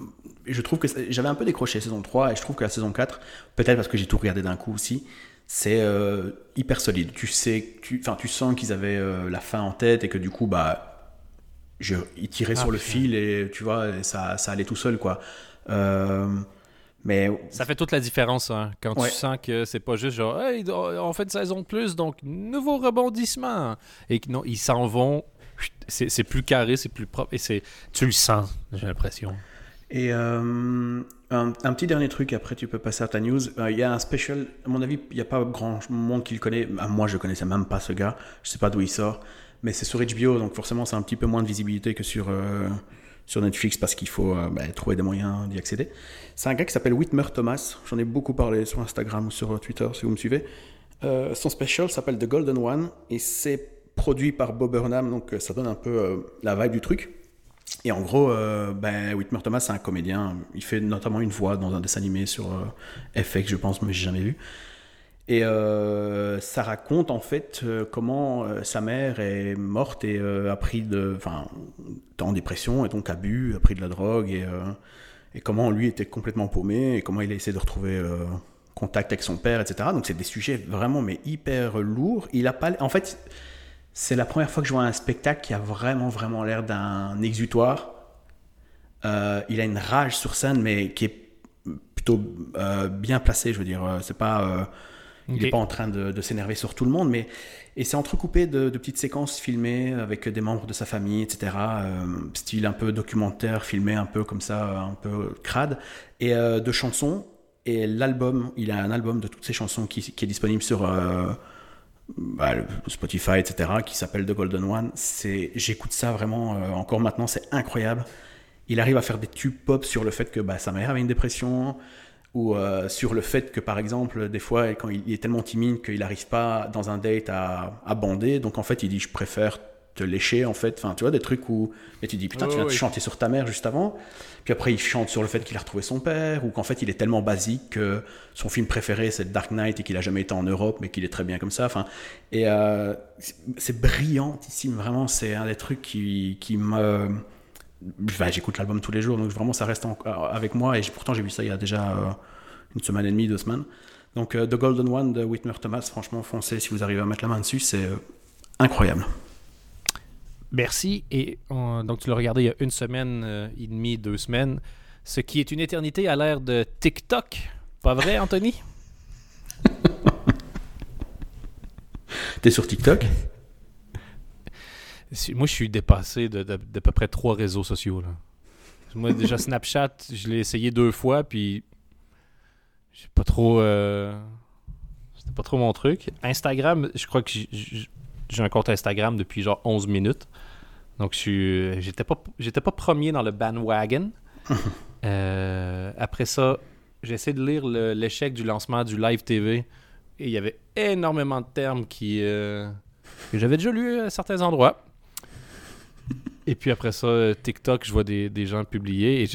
je trouve que j'avais un peu décroché saison 3 et je trouve que la saison 4, peut-être parce que j'ai tout regardé d'un coup aussi, c'est euh, hyper solide. Tu sais, tu, enfin, tu sens qu'ils avaient euh, la fin en tête et que du coup, bah, je, ils tiraient Ah, sur le fil et tu vois, et ça, ça allait tout seul, quoi. Euh, mais Ça fait toute la différence hein, quand Ouais. tu sens que c'est pas juste genre hey, on fait une saison de plus donc nouveau rebondissement et que non ils s'en vont c'est plus carré c'est plus propre et c'est tu le sens j'ai l'impression. Et euh, un, petit dernier truc, après tu peux passer à ta news. Euh, Il y a un special, à mon avis, il n'y a pas grand monde qui le connaît. Ah, moi, je connaissais même pas ce gars. Je sais pas d'où il sort. Mais c'est sur HBO, donc forcément, c'est un petit peu moins de visibilité que sur, euh, sur Netflix parce qu'il faut bah, trouver des moyens d'y accéder. C'est un gars qui s'appelle Whitmer Thomas. J'en ai beaucoup parlé sur Instagram ou sur Twitter si vous me suivez. Son special s'appelle The Golden One et c'est produit par Bob Burnham, donc ça donne un peu la vibe du truc. Et en gros, euh, ben, Whitmer Thomas, c'est un comédien. Il fait notamment une voix dans un dessin animé sur euh, FX, je pense, mais j'ai jamais vu. Et euh, ça raconte en fait euh, comment sa mère est morte et a pris de, enfin, en dépression et donc a bu, a pris de la drogue et, et comment lui était complètement paumé et comment il a essayé de retrouver contact avec son père, etc. Donc c'est des sujets vraiment mais hyper lourds. Il a pas, en fait, c'est la première fois que je vois un spectacle qui a vraiment vraiment l'air d'un exutoire. Euh, il a une rage sur scène, mais qui est plutôt euh, bien placée. Je veux dire, Euh, c'est pas, euh, il n'est pas en train de, de s'énerver sur tout le monde, mais et c'est entrecoupé de, de petites séquences filmées avec des membres de sa famille, etc. style un peu documentaire, filmé un peu comme ça, un peu crade, et de chansons. Et l'album, il a un album de toutes ces chansons qui, qui est disponible sur bah, Spotify, etc., qui s'appelle The Golden One. C'est, j'écoute ça vraiment euh, encore maintenant, c'est incroyable. Il arrive à faire des tubes pop sur le fait que bah, sa mère avait une dépression, ou euh, sur le fait que, par exemple, des fois, quand il, il est tellement timide qu'il n'arrive pas dans un date à, à bander, donc en fait, il dit Je préfère te lécher en fait. Enfin, tu vois, des trucs où. Et tu dis, putain, tu viens de ouais. chanter sur ta mère juste avant. Puis après, il chante sur le fait qu'il a retrouvé son père, ou qu'en fait, il est tellement basique que son film préféré, c'est Dark Knight et qu'il a jamais été en Europe, mais qu'il est très bien comme ça. Enfin, et euh, c'est- brillantissime, vraiment. C'est un des trucs qui, qui me. Enfin, J'écoute l'album tous les jours, donc vraiment, ça reste en- avec moi. Et pourtant, j'ai vu ça il y a déjà euh, une semaine et demie, deux semaines. Donc, euh, The Golden One de Whitmer Thomas, franchement, foncez si vous arrivez à mettre la main dessus, c'est euh, incroyable. Merci. Et on- donc, tu l'as regardé il y a une semaine euh, et demie, deux semaines. Ce qui est une éternité à l'ère de TikTok. Pas vrai, Anthony? [laughs] T'es sur TikTok? Moi, je suis dépassé de, de, d'à peu près trois réseaux sociaux. Là. Moi, déjà, [laughs] Snapchat, je l'ai essayé deux fois, puis j'ai pas trop. euh, C'était pas trop mon truc. Instagram, je crois que j'ai- un compte Instagram depuis genre 11 minutes. Donc, je suis- j'étais pas, j'étais pas premier dans le bandwagon. [laughs] Euh, après ça, j'ai essayé de lire l'échec du lancement du Live TV. Et il y avait énormément de termes qui, euh, que j'avais déjà lus à certains endroits. Et puis après ça, euh, TikTok, je vois des, des gens publier. Et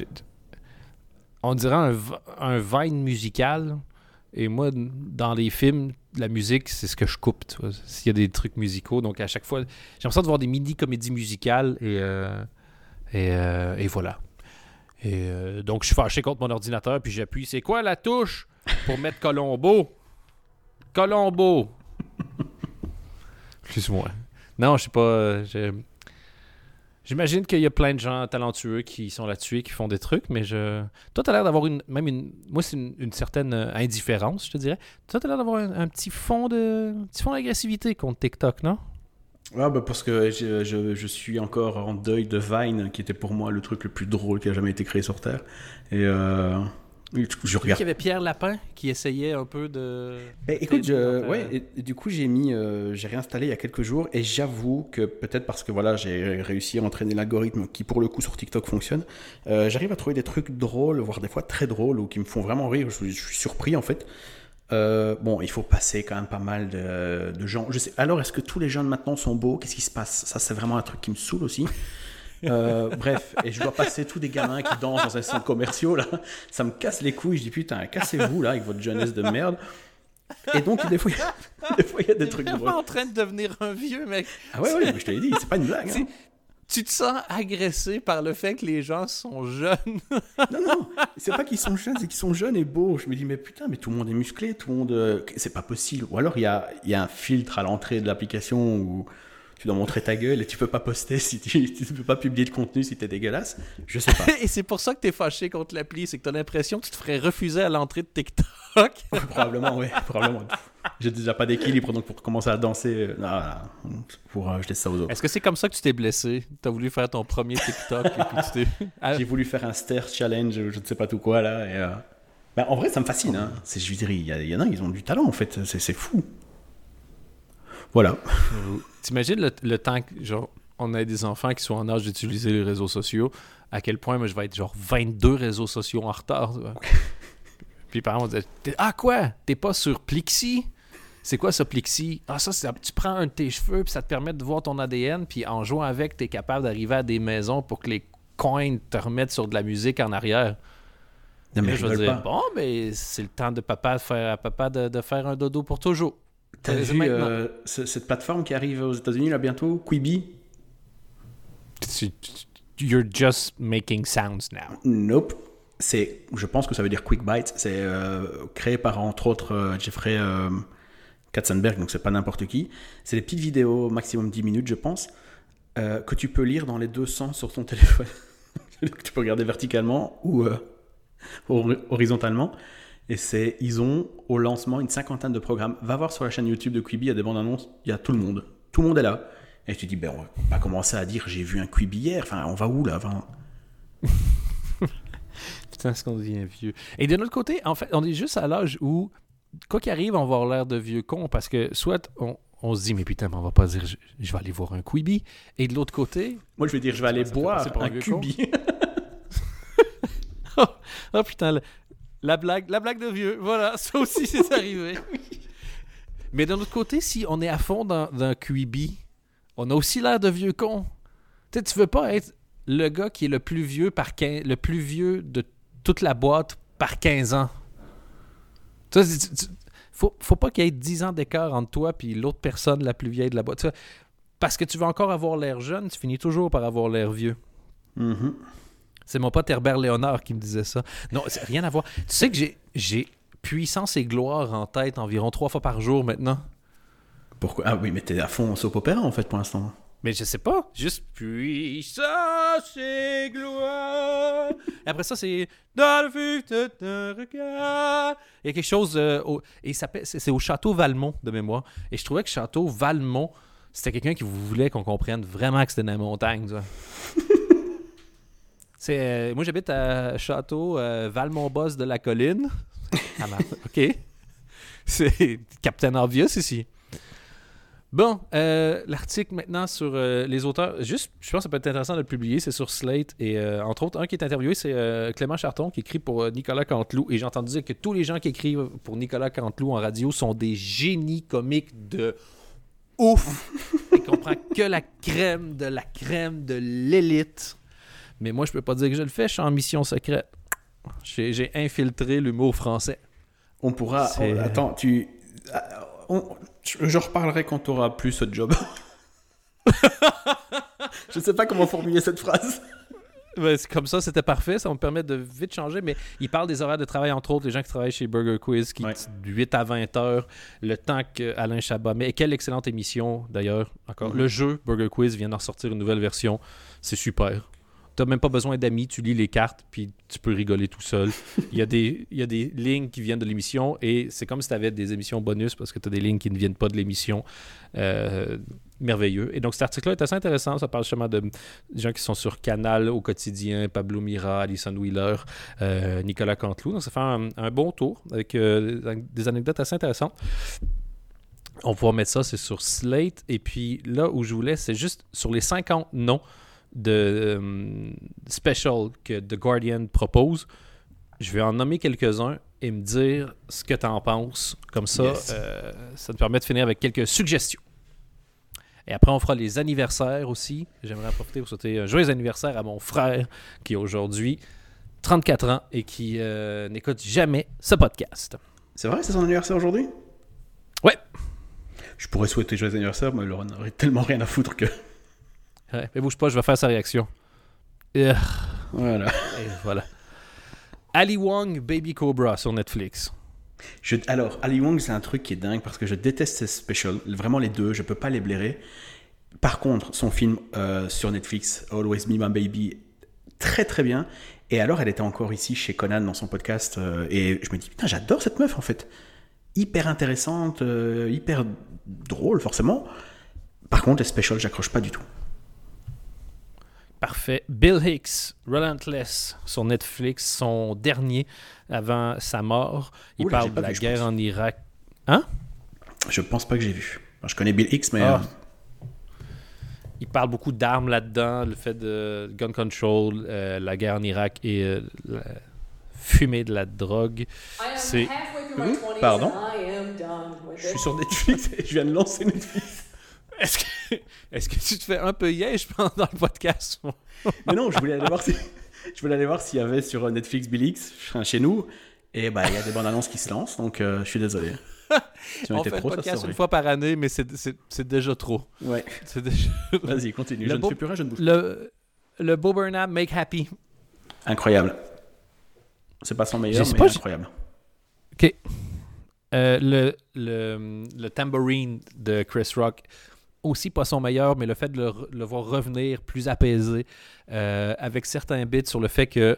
on dirait un, un Vine musical. Et moi, dans les films, la musique, c'est ce que je coupe. S'il y a des trucs musicaux. Donc à chaque fois, j'ai l'impression de voir des mini-comédies musicales. Et, euh, et, euh, et voilà. Et euh, donc je suis fâché contre mon ordinateur. Puis j'appuie. C'est quoi la touche pour mettre Colombo? Colombo Excuse-moi. Non, je sais pas. J'imagine qu'il y a plein de gens talentueux qui sont là-dessus et qui font des trucs, mais je. Toi, t'as l'air d'avoir une. Même une. Moi, c'est une, certaine euh, indifférence, je te dirais. Toi, t'as l'air d'avoir un, petit fond de. Petit fond d'agressivité contre TikTok, non? Ah bah parce que je, je- je suis encore en deuil de Vine, qui était pour moi le truc le plus drôle qui a jamais été créé sur Terre. Et euh, je Il y regarde. avait Pierre Lapin qui essayait un peu de. Eh, écoute, je- ouais, et du coup j'ai mis, euh, j'ai réinstallé il y a quelques jours et j'avoue que peut-être parce que voilà j'ai réussi à entraîner l'algorithme qui pour le coup sur TikTok fonctionne, euh, j'arrive à trouver des trucs drôles, voire des fois très drôles ou qui me font vraiment rire. Je, je suis surpris en fait. Euh, bon, il faut passer quand même pas mal de, de gens. Je sais. Alors, est-ce que tous les jeunes maintenant sont beaux? Qu'est-ce qui se passe? Ça, c'est vraiment un truc qui me saoule aussi. Euh, bref, et je dois passer tous des gamins qui dansent dans un centre commercial là. Ça me casse les couilles. Je dis putain, cassez-vous là avec votre jeunesse de merde. Et donc des fois, il y a- des fois il y a des T'es trucs en train de devenir un vieux mec. Ah ouais, ouais, je te l'ai dit, c'est pas une blague. hein. Tu te sens agressé par le fait que les gens sont jeunes. Non, non, c'est pas qu'ils sont jeunes, c'est qu'ils sont jeunes et beaux. Je me dis, mais putain, mais tout le monde est musclé, tout le monde. euh, C'est pas possible. Ou alors il y a, il y a un filtre à l'entrée de l'application où tu dois montrer ta gueule et tu peux pas poster si tu, [laughs] tu peux pas publier de contenu si t'es dégueulasse. Je sais pas. [laughs] Et c'est pour ça que t'es fâché contre l'appli, c'est que t'as l'impression que tu te ferais refuser à l'entrée de TikTok. [laughs] probablement, oui, probablement. J'ai déjà pas d'équilibre, donc pour commencer à danser, euh, non, non, pour euh, je laisse ça aux autres. Est-ce que c'est comme ça que tu t'es blessé? T'as voulu faire ton premier TikTok et puis tu. Ah, J'ai voulu faire un stair challenge, je ne sais pas tout quoi là. Et, euh, ben, en vrai, ça me fascine. Hein. Je dirais, il y, a- il y en a, ils ont du talent en fait. C'est fou. Voilà. T'imagines le, le temps que, genre, on a des enfants qui sont en âge d'utiliser les réseaux sociaux, à quel point moi je vais être genre 22 réseaux sociaux en retard. tu [laughs] puis par exemple, on dit Ah quoi? T'es pas sur Plixi? C'est quoi ça Plixi? Ah ça, c'est- tu prends un de tes cheveux puis ça te permet de voir ton ADN puis en jouant avec, t'es capable d'arriver à des maisons pour que les coins te remettent sur de la musique en arrière. Non, mais Là, je rigole dire, pas. bon, mais c'est le temps de papa de faire à papa de, de faire un dodo pour toujours. T'as Euh, vu euh, ce- cette plateforme qui arrive aux États-Unis là bientôt, Quibi? You're just making sounds now. Nope. C'est, je pense que ça veut dire Quick Bites. C'est euh, créé par entre autres euh, Jeffrey euh, Katzenberg, donc c'est pas n'importe qui. C'est des petites vidéos, maximum 10 minutes, je pense, euh, que tu peux lire dans les deux sens sur ton [laughs] téléphone. tu peux regarder verticalement ou euh, hor- horizontalement. Et c'est, ils ont au lancement une cinquantaine de programmes. Va voir sur la chaîne YouTube de Quibi, il y a des bandes annonces, il y a tout le monde. Tout le monde est là. Et tu dis, ben, on va pas commencer à dire j'ai vu un Quibi hier. Enfin, on va où là Enfin, [laughs] Putain, est-ce qu'on devient vieux? Et de l'autre côté, en fait, on est juste à l'âge où, quoi qu'il arrive, on va avoir l'air de vieux con parce que soit on, on se dit, mais putain, mais on va pas dire, je, je vais aller voir un Quibi. Et de l'autre côté, Moi, je vais dire, je vais aller boire un con. cubi. [laughs] [laughs] oh putain, la blague, la blague de vieux, voilà, [laughs] ça aussi c'est arrivé. Mais d'un autre côté, si on est à fond dans, dans Quibi, on a aussi l'air de vieux cons. Tu sais, tu veux pas être le gars qui est le plus vieux par 15 le plus vieux de toute la boîte par 15 ans. Tu sais, tu- tu- faut, faut pas qu'il y ait 10 ans d'écart entre toi et l'autre personne la plus vieille de la boîte. Tu sais, parce que tu veux encore avoir l'air jeune, tu finis toujours par avoir l'air vieux. Mhm. C'est mon pote Herbert Léonard qui me disait ça. Non, c'est rien à voir. Tu sais que j'ai, j'ai puissance et gloire en tête environ trois fois par jour maintenant. Pourquoi? Ah oui, mais t'es à fond en soap opéra en fait pour l'instant. Mais je sais pas. Juste puissance et gloire. Et après ça, c'est dans le vue de ton regard. Il y a quelque chose. euh, au- et c'est au château Valmont de mémoire. Et je trouvais que château Valmont, c'était quelqu'un qui voulait qu'on comprenne vraiment que c'était dans la montagne. [laughs] C'est, euh, moi, j'habite à Château euh, Valmont-Boss de la Colline. [laughs] Ah, OK. C'est Captain Obvious ici. Bon, euh, l'article maintenant sur euh, les auteurs, juste, je pense que ça peut être intéressant de le publier, c'est sur Slate. Et euh, entre autres, un qui est interviewé, c'est Clément Charton qui écrit pour Nicolas Canteloup. Et j'ai entendu dire que tous les gens qui écrivent pour Nicolas Canteloup en radio sont des génies comiques de ouf. [laughs] Il comprend que la crème de la crème de l'élite. Mais moi, je peux pas dire que je le fais, je suis en mission secrète. J'ai infiltré l'humour français. On pourra. Oh, attends, tu. on- je je reparlerai quand tu auras plus ce job. [laughs] je sais pas comment formuler cette phrase. Comme ça, c'était parfait. Ça me permet de vite changer. Mais il parle des horaires de travail, entre autres, les gens qui travaillent chez Burger Quiz, qui Ouais. de 8 à 20 heures, le temps que Alain Chabat. Mais quelle excellente émission, d'ailleurs. Encore. Mhm. Le jeu Burger Quiz vient d'en sortir une nouvelle version. C'est super. T'as même pas besoin d'amis, tu lis les cartes, puis tu peux rigoler tout seul. Il y a des, il y a des lignes qui viennent de l'émission, et c'est comme si tu avais des émissions bonus, parce que tu as des lignes qui ne viennent pas de l'émission. Euh, merveilleux. Et donc cet article-là est assez intéressant. Ça parle justement de gens qui sont sur Canal au quotidien, Pablo Mira, Alison Wheeler, euh, Nicolas Canteloup. Donc ça fait un, bon tour avec euh, des anecdotes assez intéressantes. On va mettre ça, c'est sur Slate. Et puis là où je voulais, c'est juste sur les 50 noms de euh, special que The Guardian propose. Je vais en nommer quelques-uns et me dire ce que tu en penses. Comme ça, Yes. euh, ça te permet de finir avec quelques suggestions. Et après, on fera les anniversaires aussi. J'aimerais en profiter pour souhaiter un joyeux anniversaire à mon frère qui a aujourd'hui 34 ans et qui euh, n'écoute jamais ce podcast. C'est vrai, c'est son anniversaire aujourd'hui? Ouais. Je pourrais souhaiter joyeux anniversaire, mais Laurent n'aurait tellement rien à foutre que. Ouais, mais bouge pas, je vais faire sa réaction. Voilà. et voilà. Ali Wong, Baby Cobra sur Netflix. Je- alors, Ali Wong, c'est un truc qui est dingue parce que je déteste ses specials. Vraiment les deux, je peux pas les blairer. Par contre, son film euh, sur Netflix, Always Be My Baby, très très bien. Et alors, elle était encore ici chez Conan dans son podcast. euh, et je me dis, putain, j'adore cette meuf en fait. Hyper intéressante, euh, hyper drôle forcément. Par contre, les specials, j'accroche pas du tout. Parfait. Bill Hicks, Relentless, sur Netflix, son dernier avant sa mort. Il parle de la vu, guerre pense. en Irak. Je pense pas que j'ai vu. Alors, je connais Bill Hicks, mais. Ah. euh, Il parle beaucoup d'armes là-dedans, le fait de gun control, euh, la guerre en Irak et euh, la fumée de la drogue. C'est- Pardon? Pardon je suis sur Netflix et je viens de lancer Netflix. Est-ce que, tu te fais un peu pense, dans le podcast? Mais non, je voulais aller voir si, je voulais aller voir s'il y avait sur Netflix Bill Hicks enfin, chez nous. Et bah, il y a des bandes annonces qui se lancent, donc euh, je suis désolé. Si on, fait pro, ça podcast une fois par année, mais c'est- déjà trop. Ouais. C'est déjà... [laughs] Vas-y, continue. Le je ne fais plus rien, je ne bouge Le, le Bo Burnham, Make Happy. Incroyable. C'est pas son meilleur, mais pas, incroyable. OK. Euh, le, le, le tambourine de Chris Rock, aussi pas son meilleur, mais le fait de le, voir revenir plus apaisé, euh, avec certains bits sur le fait que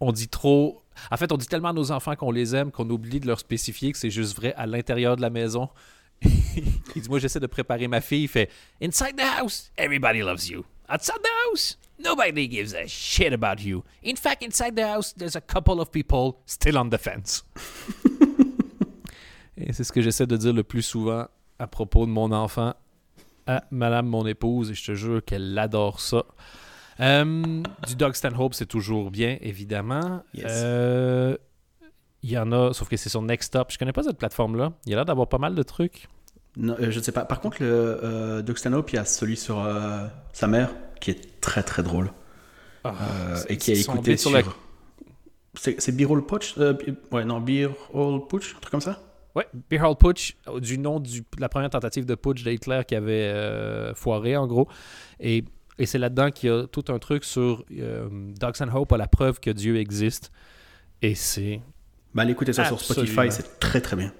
on dit trop. En fait, on dit tellement à nos enfants qu'on les aime qu'on oublie de leur spécifier que c'est juste vrai à l'intérieur de la maison. [laughs] il dit Moi, j'essaie de préparer ma fille. Il fait Inside the house, everybody loves you. Outside the house, nobody gives a shit about you. In fact, inside the house, there's a couple of people still on the fence. [laughs] Et c'est ce que j'essaie de dire le plus souvent à propos de mon enfant à madame mon épouse et je te jure qu'elle adore ça. Euh, du Doug Stanhope, c'est toujours bien, évidemment. Yes. Euh, Il y en a, sauf que c'est sur Next Up. Je connais pas cette plateforme-là. Il y a l'air d'avoir pas mal de trucs. Non, euh, je ne sais pas. Par contre, le euh, Doc Stanhope, il y a celui sur euh, sa mère qui est très très drôle Ah, euh, et qui a écouté bit sur. la- C'est c'est Beer Hall Putsch euh, Bi- Ouais, non, Hall Putsch, un truc comme ça? Ouais, Beer Hall Putsch, euh, du nom de la première tentative de putsch d'Hitler qui avait euh, foiré, en gros. Et, et c'est là-dedans qu'il y a tout un truc sur euh, Dogs and Hope a la preuve que Dieu existe. Et c'est Bah, allez écouter ça sur. Spotify, c'est très très bien.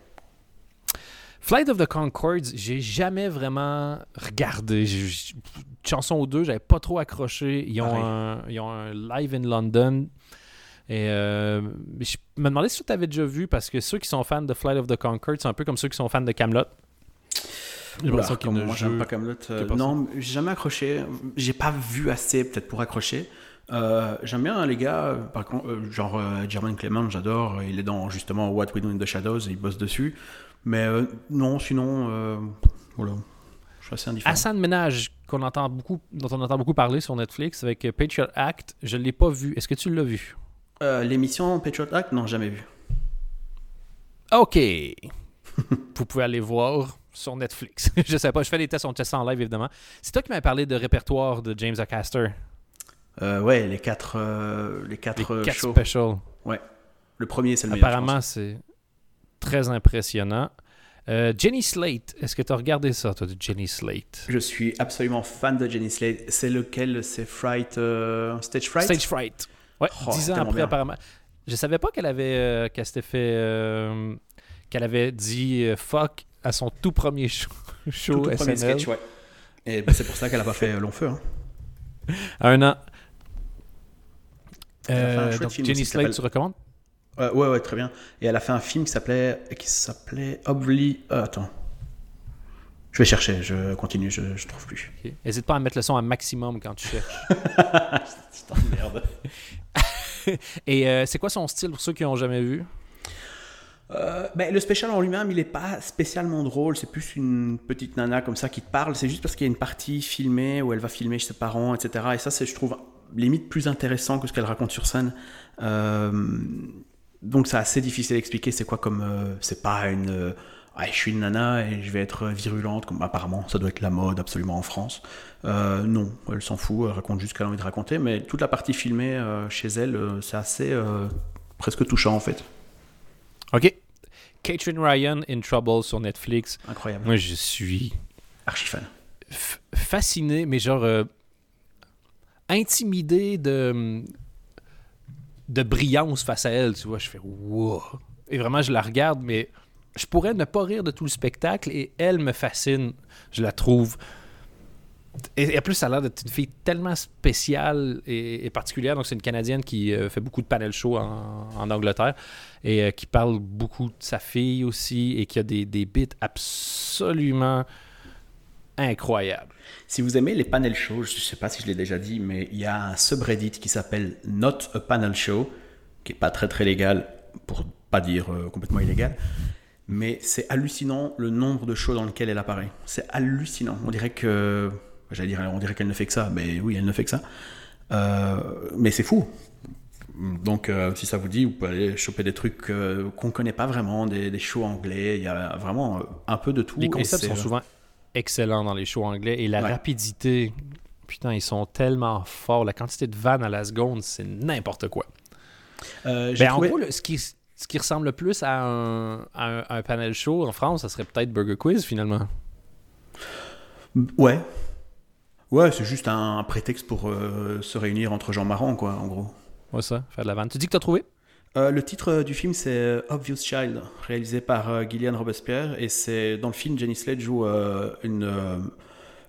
Flight of the Concords, j'ai jamais vraiment regardé. Une chanson ou deux, j'avais pas trop accroché. Ils ont, Pareil. un, ils ont un live in London. Et euh, je me demandais si tu avais déjà vu, parce que ceux qui sont fans de Flight of the Concords, c'est un peu comme ceux qui sont fans de Camelot. Oula, comme moi, j'aime pas Camelot. euh, non, j'ai jamais accroché. J'ai pas vu assez peut-être pour accrocher. Euh, j'aime bien les gars, euh, par contre, euh, genre Jermaine Clement, j'adore. Il est dans justement What We Do in the Shadows, et il bosse dessus. Mais non, sinon, voilà, je suis assez indifférent. Hassan Ménage, qu'on entend beaucoup, dont on entend beaucoup parler sur Netflix avec Patriot Act, je ne l'ai pas vu. Est-ce que tu l'as vu? Euh, L'émission Patriot Act, non, jamais vu. OK. [laughs] Vous pouvez aller voir sur Netflix. [laughs] je sais pas, je fais des tests, on teste en live évidemment. C'est toi qui m'avais parlé de répertoire de James Acaster. Euh, ouais, les quatre, euh, les quatre, Les euh, 4 shows. specials. Le premier, c'est le Apparemment, c'est très impressionnant. Euh, Jenny Slate, est-ce que tu as regardé ça, toi, de Jenny Slate? Je suis absolument fan de Jenny Slate. C'est lequel? C'est Fright, Stage Fright? Stage Fright. Ouais, Oh, dix c'est ans tellement après, bien. apparemment. Je savais pas qu'elle avait, euh, qu'elle s'était fait, euh, qu'elle avait dit euh, fuck à son tout premier show, [laughs] show Tout, tout premier SNL. sketch, ouais. Et ben, c'est pour ça qu'elle a pas fait long feu. hein. [laughs] Un an. Un donc, Jenny s'appelle- tu recommandes? Ouais, ouais, très bien. Et elle a fait un film qui s'appelait, qui s'appelait euh, attends. Je vais chercher. Je continue. Je, je trouve plus. N'hésite pas à mettre le son à maximum quand tu cherches. [laughs] [laughs] Merde. [laughs] Et euh, c'est quoi son style pour ceux qui n'ont jamais vu? Euh, ben, le spécial en lui-même, il est pas spécialement drôle. C'est plus une petite nana comme ça qui te parle. C'est juste parce qu'il y a une partie filmée où elle va filmer chez ses parents, etc. Et ça, c'est, je trouve, limite plus intéressant que ce qu'elle raconte sur scène. Euh, donc, c'est assez difficile à expliquer. C'est quoi comme. c'est pas une. Ouais, je suis une nana et je vais être virulente, comme apparemment ça doit être la mode absolument en France. Euh, non, elle s'en fout, elle raconte juste ce qu'elle a envie de raconter, mais toute la partie filmée euh, chez elle, euh, c'est assez presque touchant en fait. OK. Catherine Ryan in Trouble sur Netflix. Incroyable. Moi, je suis Archi fan. fasciné, mais genre intimidé de de brillance face à elle, tu vois, je fais wow. Et vraiment je la regarde mais je pourrais ne pas rire de tout le spectacle et elle me fascine, je la trouve et, en plus, ça a l'air d'être une fille tellement spéciale et, particulière. Donc, c'est une Canadienne qui euh, fait beaucoup de panel show en, Angleterre et euh, qui parle beaucoup de sa fille aussi et qui a des, des bits absolument incroyables. Si vous aimez les panel shows, je ne sais pas si je l'ai déjà dit, mais il y a un subreddit qui s'appelle Not a Panel Show, qui est pas très très légal, pour pas dire euh, complètement illégal. Mais c'est hallucinant le nombre de shows dans lesquels elle apparaît. C'est hallucinant. On dirait que. J'allais dire, on dirait qu'elle ne fait que ça, mais oui, elle ne fait que ça. Euh, mais c'est fou. Donc, euh, si ça vous dit, vous pouvez aller choper des trucs euh, qu'on ne connaît pas vraiment, des, des shows anglais. Il y a vraiment euh, un peu de tout. Les concepts sont souvent excellents dans les shows anglais et la Ouais. rapidité, putain, ils sont tellement forts. La quantité de vannes à la seconde, c'est n'importe quoi. Euh, Ben, trouvé- En gros, le- ce, qui, ce qui ressemble le plus à un, à un- un panel show en France, ça serait peut-être Burger Quiz finalement. Ouais. Ouais, c'est juste un prétexte pour euh, se réunir entre gens marrants, quoi, en gros. Ouais, ça, faire de la vanne. Tu dis que t'as trouvé? Euh, le titre euh, du film, c'est Obvious Child, réalisé par euh, Gillian Robespierre. Et c'est dans le film, Jenny Slate joue une,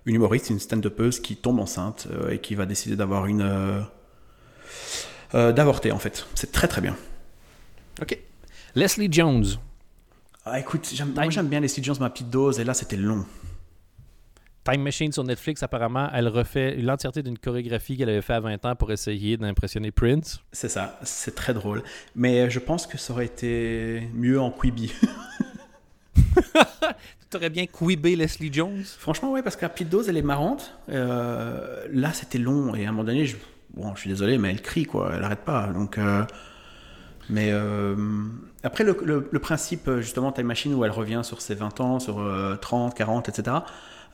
une humoriste, une stand-upeuse qui tombe enceinte et qui va décider d'avoir une. d'avorter, en fait. C'est très très bien. Ok. Leslie Jones. Ah, écoute, moi j'aime bien les Jones, ma petite dose, et là c'était long. Time Machine sur Netflix, apparemment, elle refait l'entièreté d'une chorégraphie qu'elle avait fait à 20 ans pour essayer d'impressionner Prince. C'est ça, c'est très drôle. Mais je pense que ça aurait été mieux en Quibi. [laughs] Tu aurais bien quibé Leslie Jones? Franchement, ouais, parce que la petite dose, elle est marrante. Euh, là, c'était long. Et à un moment donné, je, bon, je suis désolé, mais elle crie, quoi. Elle arrête pas. Donc, euh, Mais euh, après, le, le- le principe, euh, justement, Time Machine, où elle revient sur ses 20 ans, sur euh, 30, 40, etc.,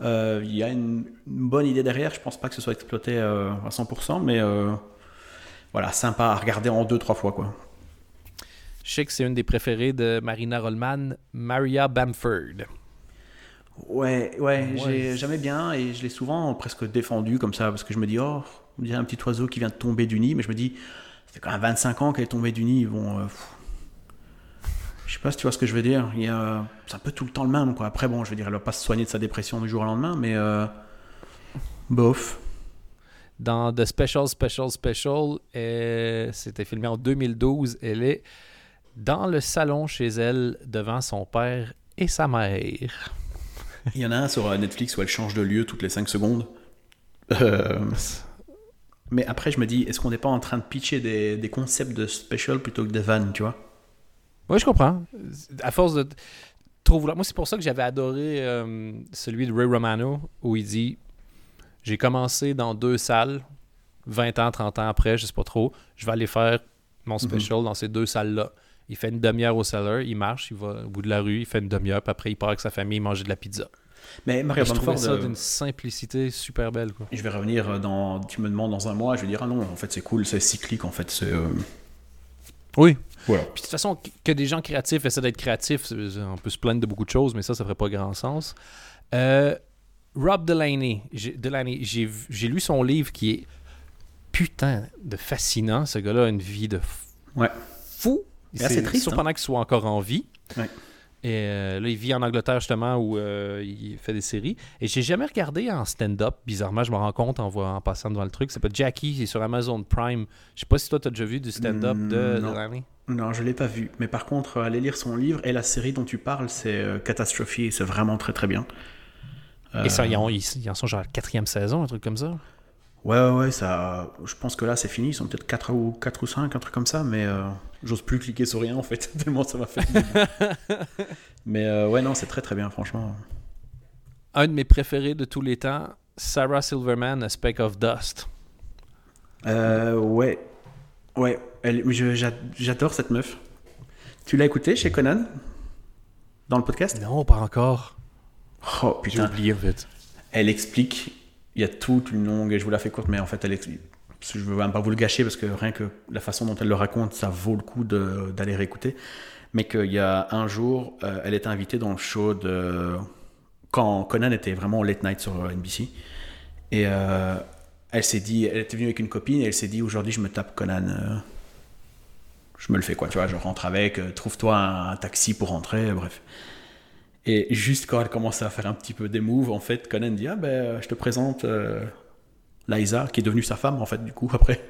euh, il y a une, une bonne idée derrière. Je pense pas que ce soit exploité euh, à 100%, mais voilà, sympa à regarder en deux, trois fois, quoi. Je sais que c'est une des préférées de Marina Rollman, Maria Bamford. Ouais, ouais, Ouais. j'ai jamais bien et je l'ai souvent presque défendu comme ça parce que je me dis, oh, on dirait un petit oiseau qui vient de tomber du nid, mais je me dis, fait quand même 25 ans qu'elle est tombée du nid. Bon, euh, je sais pas si tu vois ce que je veux dire. Il y a, c'est un peu tout le temps le même, quoi. Après, bon, je veux dire, elle va pas se soigner de sa dépression du jour au lendemain, mais euh, bof. Dans The Special Special Special, euh, c'était filmé en 2012. Elle est dans le salon chez elle devant son père et sa mère. Il y en a un sur euh, Netflix où elle change de lieu toutes les 5 secondes. Euh, mais après, je me dis, est-ce qu'on n'est pas en train de pitcher des, des concepts de special plutôt que des vannes, tu vois? Oui, je comprends. À force de trop vouloir. Moi, c'est pour ça que j'avais adoré euh, celui de Ray Romano où il dit J'ai commencé dans deux salles, 20 ans, 30 ans après, je sais pas trop. Je vais aller faire mon special dans ces deux salles-là. Il fait une demi-heure au cellar, il marche, il va au bout de la rue, il fait une demi-heure, puis après il part avec sa famille manger de la pizza. Mais Maria je trouvais Bamford, ça euh, d'une simplicité super belle. Quoi. je vais revenir dans. Tu me demandes dans un mois, je vais dire, ah non, en fait, c'est cool, c'est cyclique, en fait, c'est. euh, Oui. Voilà. Puis de toute façon, que- des gens créatifs essaient d'être créatifs, on peut se plaindre de beaucoup de choses, mais ça, ça ferait pas grand sens. Euh, Rob Delaney, j'ai Delaney, j'ai lu son livre qui est putain de fascinant. Ce gars-là a une vie de f- Ouais. fou. C'est triste, Surprenant qu'il soit encore en vie. Ouais. Et euh, là, il vit en Angleterre justement où euh, il fait des séries. Et j'ai jamais regardé en stand-up. Bizarrement, je me rends compte en, passant devant le truc. C'est pas Jackie, c'est sur Amazon Prime. Je sais pas si toi, tu as déjà vu du stand-up Mm, de non. Delaney. Non, je l'ai pas vu. Mais par contre, aller lire son livre et la série dont tu parles, c'est euh, Catastrophe, c'est vraiment très très bien. Et ça, Euh, ils en, ils, en sont genre à la quatrième saison, un truc comme ça. Ouais, ouais, ouais, ça. Je pense que là, c'est fini. Ils sont peut-être 4 ou, 4 ou 5, un truc comme ça, mais euh, j'ose plus cliquer sur rien en fait, [laughs] tellement ça m'a fait. [laughs] mais euh, ouais, non, c'est très très bien, franchement. Un de mes préférés de tous les temps, Sarah Silverman, A Speck of Dust. Euh, ouais. Ouais, elle, je- j'a- j'adore cette meuf. Tu l'as écoutée chez Conan? Dans le podcast? Non, pas encore. Oh J'ai putain. oublié en fait. Elle explique. Il y a toute une longue. Et je vous la fais courte, mais en fait, elle explique. Je veux même pas vous le gâcher parce que rien que la façon dont elle le raconte, ça vaut le coup d'aller réécouter. Mais qu'il y a un jour, euh, elle était invitée dans le show de. Quand Conan était vraiment late night sur NBC. Et euh, elle s'est dit. Elle était venue avec une copine et elle s'est dit aujourd'hui, je me tape Conan. euh, je me le fais quoi, tu vois. Je rentre avec, trouve-toi un, taxi pour rentrer, bref. Et juste quand elle commençait à faire un petit peu des moves, en fait, Conan dit Ah ben, je te présente Liza, qui est devenue sa femme, en fait, du coup, [laughs] après.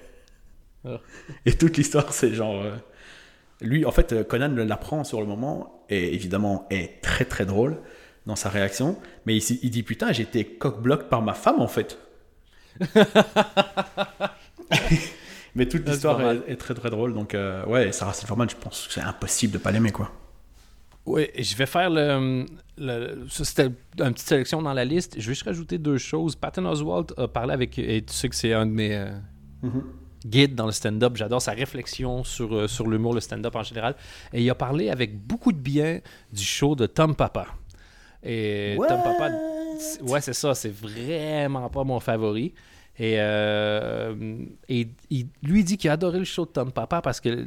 Ah. Et toute l'histoire, c'est genre. euh, lui, en fait, euh, Conan l'apprend sur le moment, et évidemment, est très très drôle dans sa réaction, mais il, il dit Putain, j'ai été coq-bloc par ma femme, en fait. [laughs] mais toute Ah, l'histoire est très très drôle, donc euh, ouais, Sarah Silverman, je pense que c'est impossible de pas l'aimer, quoi. Oui, je vais faire le. le- ça, c'était une petite sélection dans la liste. Je vais juste rajouter deux choses. Patton Oswalt a parlé avec. Et tu sais que c'est un de mes euh, guides dans le stand-up. J'adore sa réflexion sur, euh, sur l'humour, le stand-up en général. Et il a parlé avec beaucoup de bien du show de Tom Papa. Et Tom Papa. Ouais, c'est ça. C'est vraiment pas mon favori. Et, euh, et il, lui dit qu'il a adoré le show de Tom Papa parce que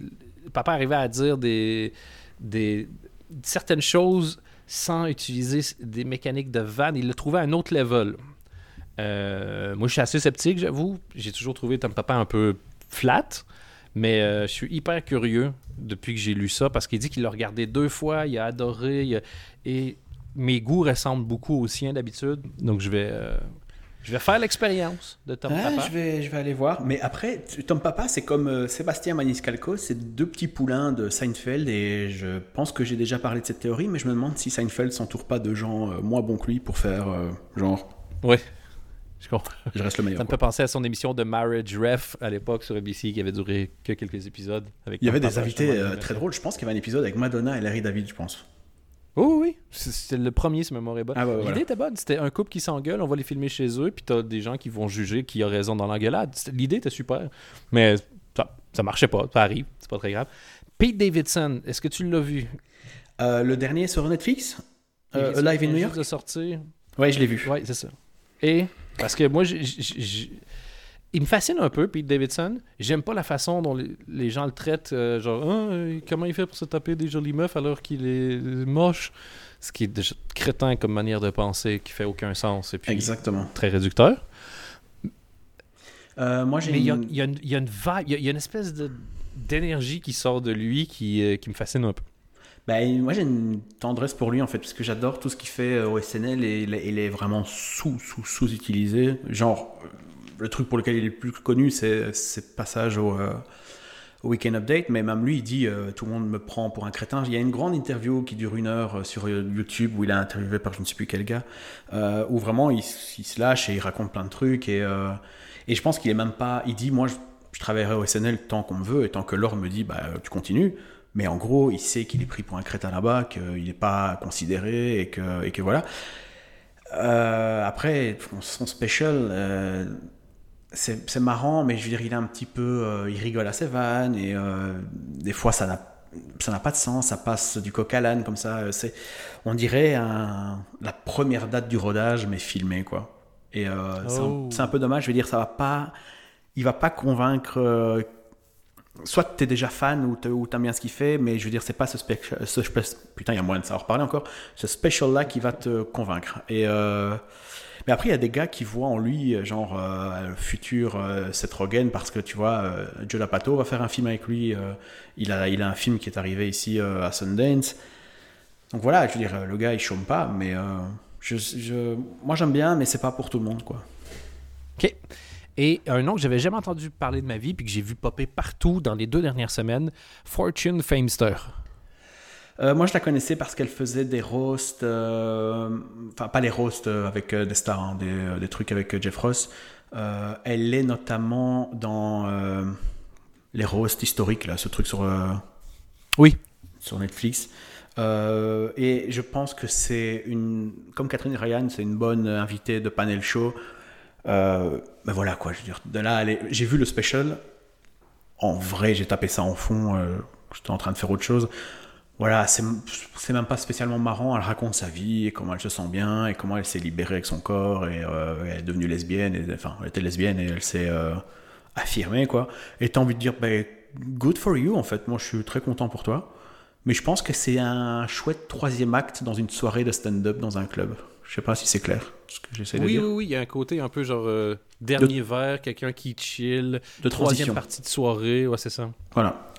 Papa arrivait à dire des, des certaines choses sans utiliser des mécaniques de vanne. Il le trouvait à un autre level. Euh, moi, je suis assez sceptique, j'avoue. J'ai toujours trouvé Tom Papa un peu flat. Mais euh, je suis hyper curieux depuis que j'ai lu ça parce qu'il dit qu'il l'a regardé deux fois, il a adoré. Et mes goûts ressemblent beaucoup aux siens d'habitude. Donc, je vais, euh, je vais faire l'expérience de Tom Ah, Papa. je, vais, je vais aller voir. Mais après, Tom Papa, c'est comme euh, Sébastien Maniscalco, c'est deux petits poulains de Seinfeld. Et je pense que j'ai déjà parlé de cette théorie, mais je me demande si Seinfeld s'entoure pas de gens euh, moins bons que lui pour faire euh, genre, Oui, je comprends. je reste le meilleur. Ça me fait penser à son émission de Marriage Ref à l'époque sur ABC qui avait duré que quelques épisodes. Avec Il y avait des invités euh, très drôles. Je pense qu'il y avait un épisode avec Madonna et Larry David, je pense. Oh oui, oui. C'est- C'était le premier, si ma mémoire est bonne. Ah ouais, ouais, L'idée voilà. était bonne. C'était un couple qui s'engueule, on va les filmer chez eux, puis t'as des gens qui vont juger qui a raison dans l'engueulade. L'idée était super. Mais ça, ça marchait pas, ça arrive, c'est pas très grave. Pete Davidson, est-ce que tu l'as vu? Euh, le dernier sur Netflix euh, Live in New York? de sortir. Ouais, je l'ai vu. Oui, c'est ça. Et parce que moi, j'ai- il me fascine un peu, Pete Davidson. J'aime pas la façon dont les, les gens le traitent. euh, genre, Ah, euh, comment il fait pour se taper des jolies meufs alors qu'il est moche? Ce qui est déjà crétin comme manière de penser, qui fait aucun sens et puis Exactement. très réducteur. Euh, moi, j'ai Mais il y a, une- y y a une vibe, il y a- il y a une espèce d'énergie qui sort de lui qui, euh, qui me fascine un peu. Ben, moi j'ai une tendresse pour lui en fait, parce que j'adore tout ce qu'il fait euh, au SNL et il est, vraiment sous, sous, sous utilisé. Genre, euh, le truc pour lequel il est le plus connu, c'est ses passages au, euh, au Weekend Update, mais même lui il dit euh, Tout le monde me prend pour un crétin. Il y a une grande interview qui dure une heure euh, sur YouTube où il a interviewé par je ne sais plus quel gars, où vraiment il, se lâche et il raconte plein de trucs. Et, et je pense qu'il est même pas. Il dit Moi je, travaillerai au SNL tant qu'on me veut et tant que Laure me dit bah, Tu continues. Mais en gros, il sait qu'il est pris pour un crétin là-bas, qu'il n'est pas considéré et que, et que voilà. Après, son special, euh, c'est marrant, mais je veux dire, il est un petit peu. euh, il rigole à ses vannes et euh, des fois, ça n'a. Ça n'a pas de sens, ça passe du coq à l'âne comme ça. euh, C'est, on dirait un- la première date du rodage, mais filmée quoi. Et euh, c'est un- Oh. c'est un, peu dommage. Je veux dire, ça va pas. Il va pas convaincre euh, soit tu es déjà fan ou tu aimes bien ce qu'il fait, mais je veux dire, c'est pas ce, spec- ce putain, il y a moyen de savoir parler encore, ce special là qui va te convaincre. Et euh, mais après, il y a des gars qui voient en lui, euh, genre, euh, futur euh, Seth parce que tu vois, euh, Joe Lapato va faire un film avec lui. euh, il, a, il a un film qui est arrivé ici à Sundance. Donc voilà, je veux dire, le gars, il chôme pas, mais je- moi j'aime bien, mais c'est pas pour tout le monde, quoi. OK. Et un nom que j'avais jamais entendu parler de ma vie puis que j'ai vu popper partout dans les deux dernières semaines, Fortune Famester. Euh, moi, je la connaissais parce qu'elle faisait des roasts, euh, enfin pas les roasts euh, avec des stars, hein, des, des trucs avec Jeff Ross. Elle est notamment dans les roasts historiques, là, ce truc sur, Oui. sur Netflix. Euh, et je pense que c'est une, comme Catherine Ryan, c'est une bonne invitée de panel show. Euh, ben voilà quoi, je veux dire, de là, est- j'ai vu le special. En vrai, j'ai tapé ça en fond. euh, J'étais en train de faire autre chose. Voilà, c'est même pas spécialement marrant. Elle raconte sa vie et comment elle se sent bien et comment elle s'est libérée avec son corps et euh, elle est devenue lesbienne. Et, enfin, elle était lesbienne et elle s'est euh, affirmée quoi. Et t'as envie de dire, ben, good for you en fait. Moi, je suis très content pour toi. Mais je pense que c'est un chouette troisième acte dans une soirée de stand-up dans un club. Je sais pas si c'est clair ce que j'essaie de Oui, dire. oui, oui, il y a un côté un peu genre euh, dernier verre, quelqu'un qui chill, De troisième transition. partie de soirée, ouais, c'est ça. Voilà.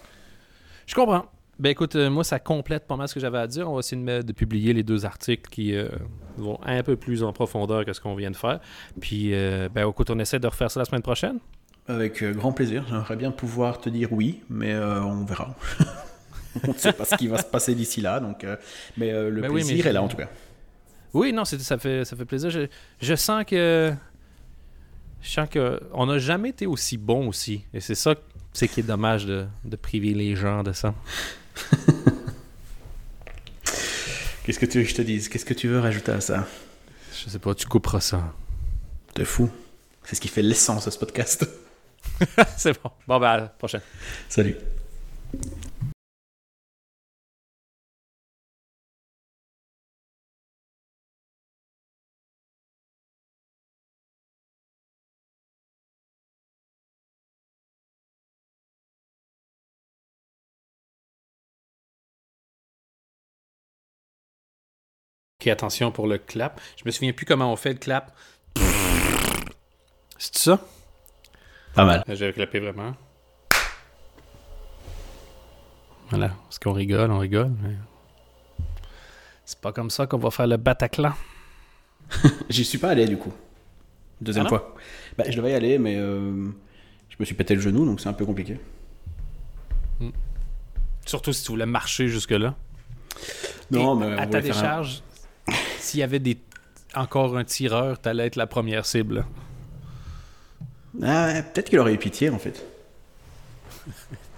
Je comprends. Ben écoute, euh, moi ça complète pas mal ce que j'avais à dire. On va essayer de, publier les deux articles qui euh, vont un peu plus en profondeur que ce qu'on vient de faire. Puis, euh, ben écoute, on essaie de refaire ça la semaine prochaine. Avec grand plaisir. J'aimerais bien pouvoir te dire oui, mais on verra. [laughs] on ne sait pas ce qui va se passer d'ici là, donc. mais le Ben oui, mais plaisir est là en tout cas. Oui, non, ça fait, ça fait plaisir. Je, je sens que. Je sens que. On n'a jamais été aussi bon aussi. Et c'est ça c'est qui est dommage de, de priver les gens de ça. [laughs] Qu'est-ce que tu veux que je te dise? Qu'est-ce que tu veux rajouter à ça? Je sais pas, tu couperas ça. T'es fou. C'est ce qui fait l'essence de ce podcast. [laughs] c'est bon. Bon, ben, à la prochaine. Salut. Attention pour le clap. Je me souviens plus comment on fait le clap. C'est ça? Pas mal. J'avais clapé vraiment. Voilà. Est-ce qu'on rigole? On rigole. mais C'est pas comme ça qu'on va faire le Bataclan. [laughs] J'y suis pas allé du coup. Deuxième Ah fois. Bah, je devais y aller, mais euh, je me suis pété le genou, donc c'est un peu compliqué. Surtout si tu voulais marcher jusque-là. Non, Et mais à ta décharge, s'il y avait des... encore un tireur, t'allais être la première cible. Ah, peut-être qu'il aurait eu pitié en fait. [laughs]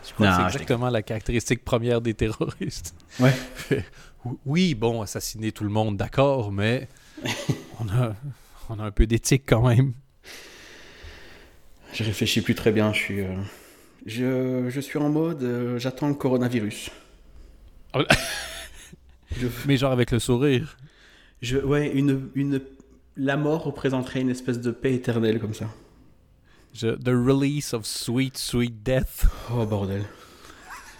Je crois Non, que c'est exactement la caractéristique première des terroristes. Ouais. [laughs] Oui, bon, assassiner tout le monde, d'accord, mais on a, on a un peu d'éthique quand même. Je réfléchis plus très bien. Je suis, euh, Je, je suis en mode, euh, j'attends le coronavirus. Je, [laughs] Mais genre avec le sourire. Je, ouais, une, une, la mort représenterait une espèce de paix éternelle comme ça. Je- the release of sweet, sweet death. Oh bordel.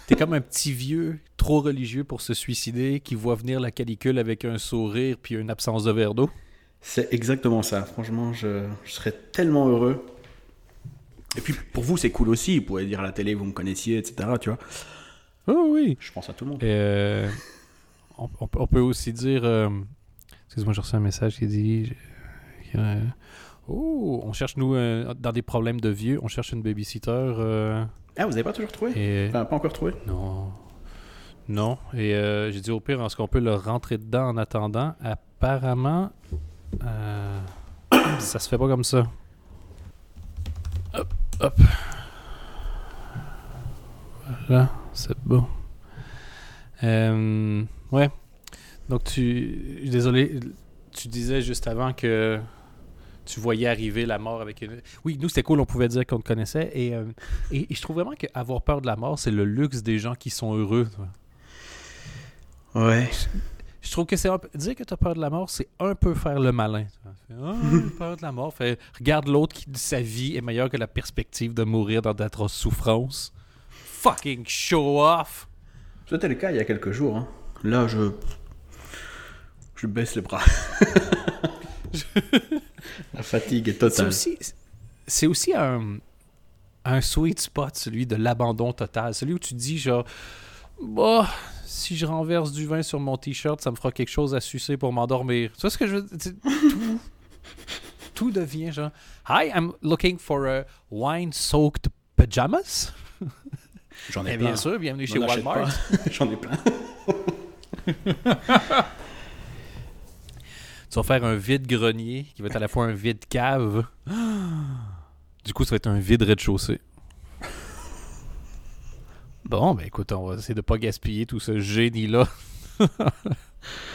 T'es comme un petit vieux, trop religieux pour se suicider, qui voit venir la calicule avec un sourire puis une absence de verre d'eau. C'est exactement ça. Franchement, je, je serais tellement heureux. Et puis pour vous, c'est cool aussi. Vous pouvez dire à la télé, vous me connaissiez, etc. Tu vois. Oh oui. Je pense à tout le monde. Euh, on, on peut- on peut aussi dire. euh, Excuse-moi, j'ai reçu un message qui dit. euh, oh, on cherche, nous, euh, dans des problèmes de vieux, on cherche une babysitter. euh, Ah, vous avez pas toujours trouvé? Et, Enfin, pas encore trouvé? Non. Non. Et euh, j'ai dit au pire, est-ce qu'on peut le rentrer dedans en attendant? Apparemment, [coughs] ça se fait pas comme ça. Hop, hop. Voilà, c'est bon. Ouais. Donc, tu. Désolé, tu disais juste avant que tu voyais arriver la mort avec une. Oui, nous, c'était cool, on pouvait dire qu'on te connaissait. Et, euh, et, et je trouve vraiment qu'avoir peur de la mort, c'est le luxe des gens qui sont heureux. Ouais. Je trouve que c'est un peu- dire que tu as peur de la mort, c'est un peu faire le malin. Fait, Ah, [laughs] peur de la mort. Fait, regarde l'autre qui dit sa vie est meilleure que la perspective de mourir dans d'atroces souffrances. Fucking show off. C'était le cas il y a quelques jours. hein. Là, je. Je baisse les bras. [laughs] La fatigue est C'est totale. aussi, c'est aussi un, un sweet spot, celui de l'abandon total. Celui où tu dis genre, bah, si je renverse du vin sur mon t-shirt, ça me fera quelque chose à sucer pour m'endormir. Tu vois ce que je veux dire? Tout, tout devient genre, Hi, I'm looking for a wine-soaked pajamas. J'en ai Eh plein. bien sûr, bienvenue chez Walmart. [laughs] J'en ai plein. [laughs] Tu vas faire un vide-grenier qui va être à la fois un vide-cave. [gasps] Du coup, ça va être un vide rez-de-chaussée. Bon, ben écoute, on va essayer de pas gaspiller tout ce génie-là. [laughs]